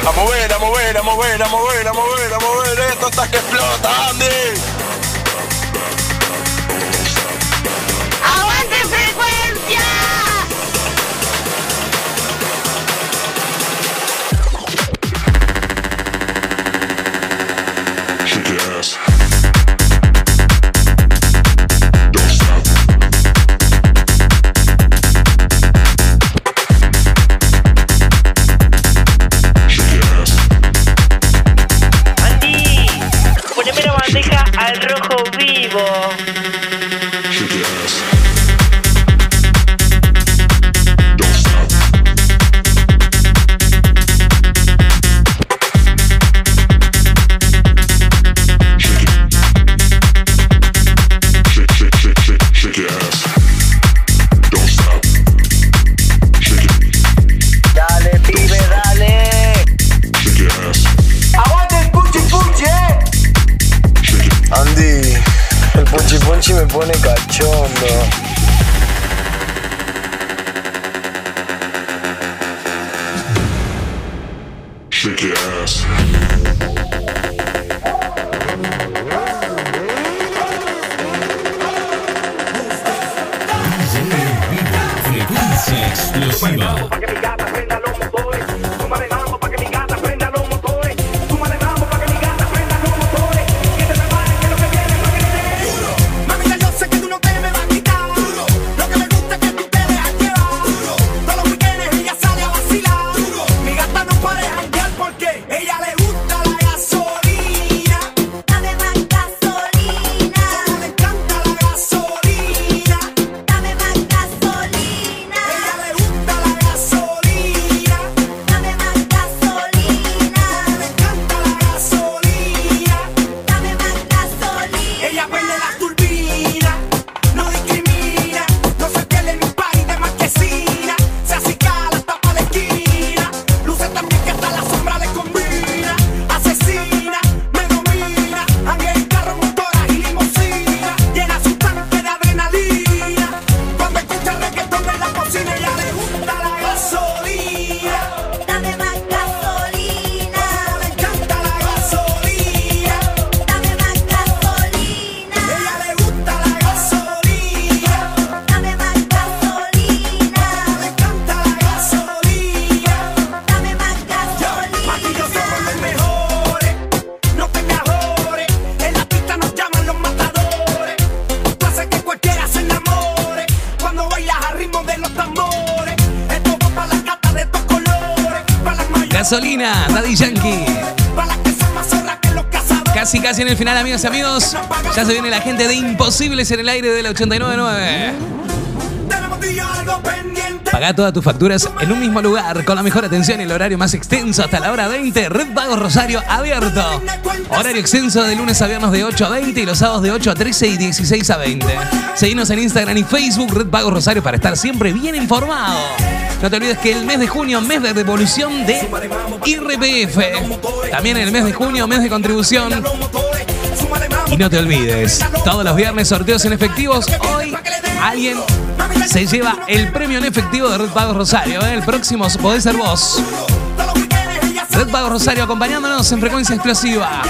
A mover, a mover, a mover, a mover, a mover, a mover. Esto hasta que explota, Andy. Andy, el punchi punchi me pone cachondo. Shake your ass. Frecuencia Explosiva. En amigos y amigos. Ya se viene la gente de Imposibles en el aire de la 899. Tenemos tú y yo algo pendiente. Paga todas tus facturas en un mismo lugar, con la mejor atención y el horario más extenso hasta la hora 20. Red Pagos Rosario abierto. Horario extenso de lunes a viernes de 8 a 20 y los sábados de 8 a 13 y 16 a 20. Seguinos en Instagram y Facebook Red Pagos Rosario para estar siempre bien informado. No te olvides que el mes de junio, mes de devolución de IRPF. También el mes de junio, mes de contribución. Y no te olvides, todos los viernes sorteos en efectivos. Hoy alguien se lleva el premio en efectivo de Red Pagos Rosario. ¿eh? El próximo podés ser vos. Red Pagos Rosario acompañándonos en frecuencia explosiva.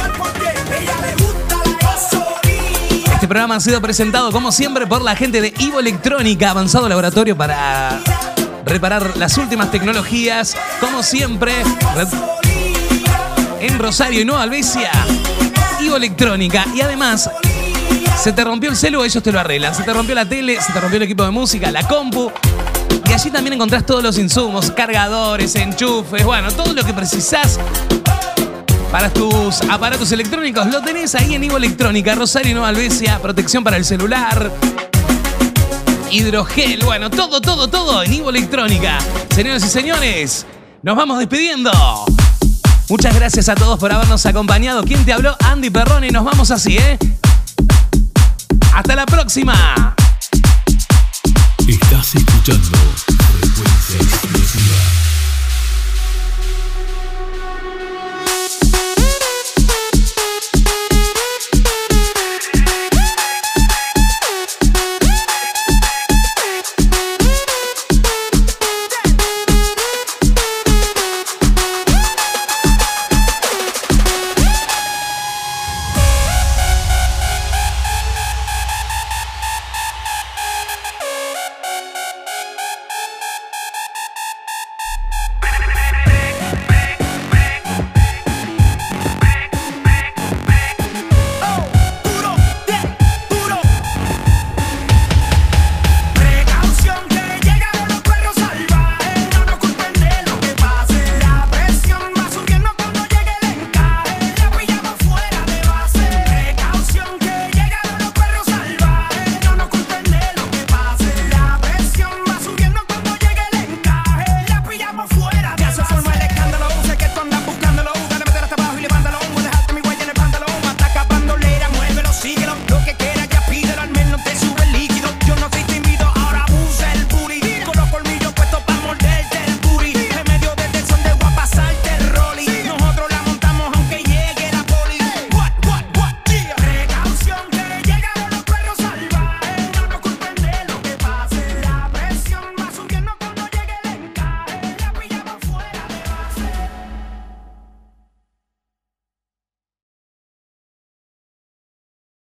Este programa ha sido presentado como siempre por la gente de Ivo Electrónica, avanzado laboratorio para reparar las últimas tecnologías. Como siempre, en Rosario y Nueva Albesia, Electrónica. Y además, se te rompió el celu, ellos te lo arreglan. Se te rompió la tele, se te rompió el equipo de música, la compu. Y allí también encontrás todos los insumos, cargadores, enchufes, bueno, todo lo que precisás para tus aparatos electrónicos. Lo tenés ahí en Ivo Electrónica, Rosario Nueva Albesia, protección para el celular. hidrogel, bueno, todo, todo, todo en Ivo Electrónica. Señoras y señores, nos vamos despidiendo. Muchas gracias a todos por habernos acompañado. ¿Quién te habló? Andy Perroni. Nos vamos así, ¿eh? Hasta la próxima. Estás escuchando Frecuencia Explosiva.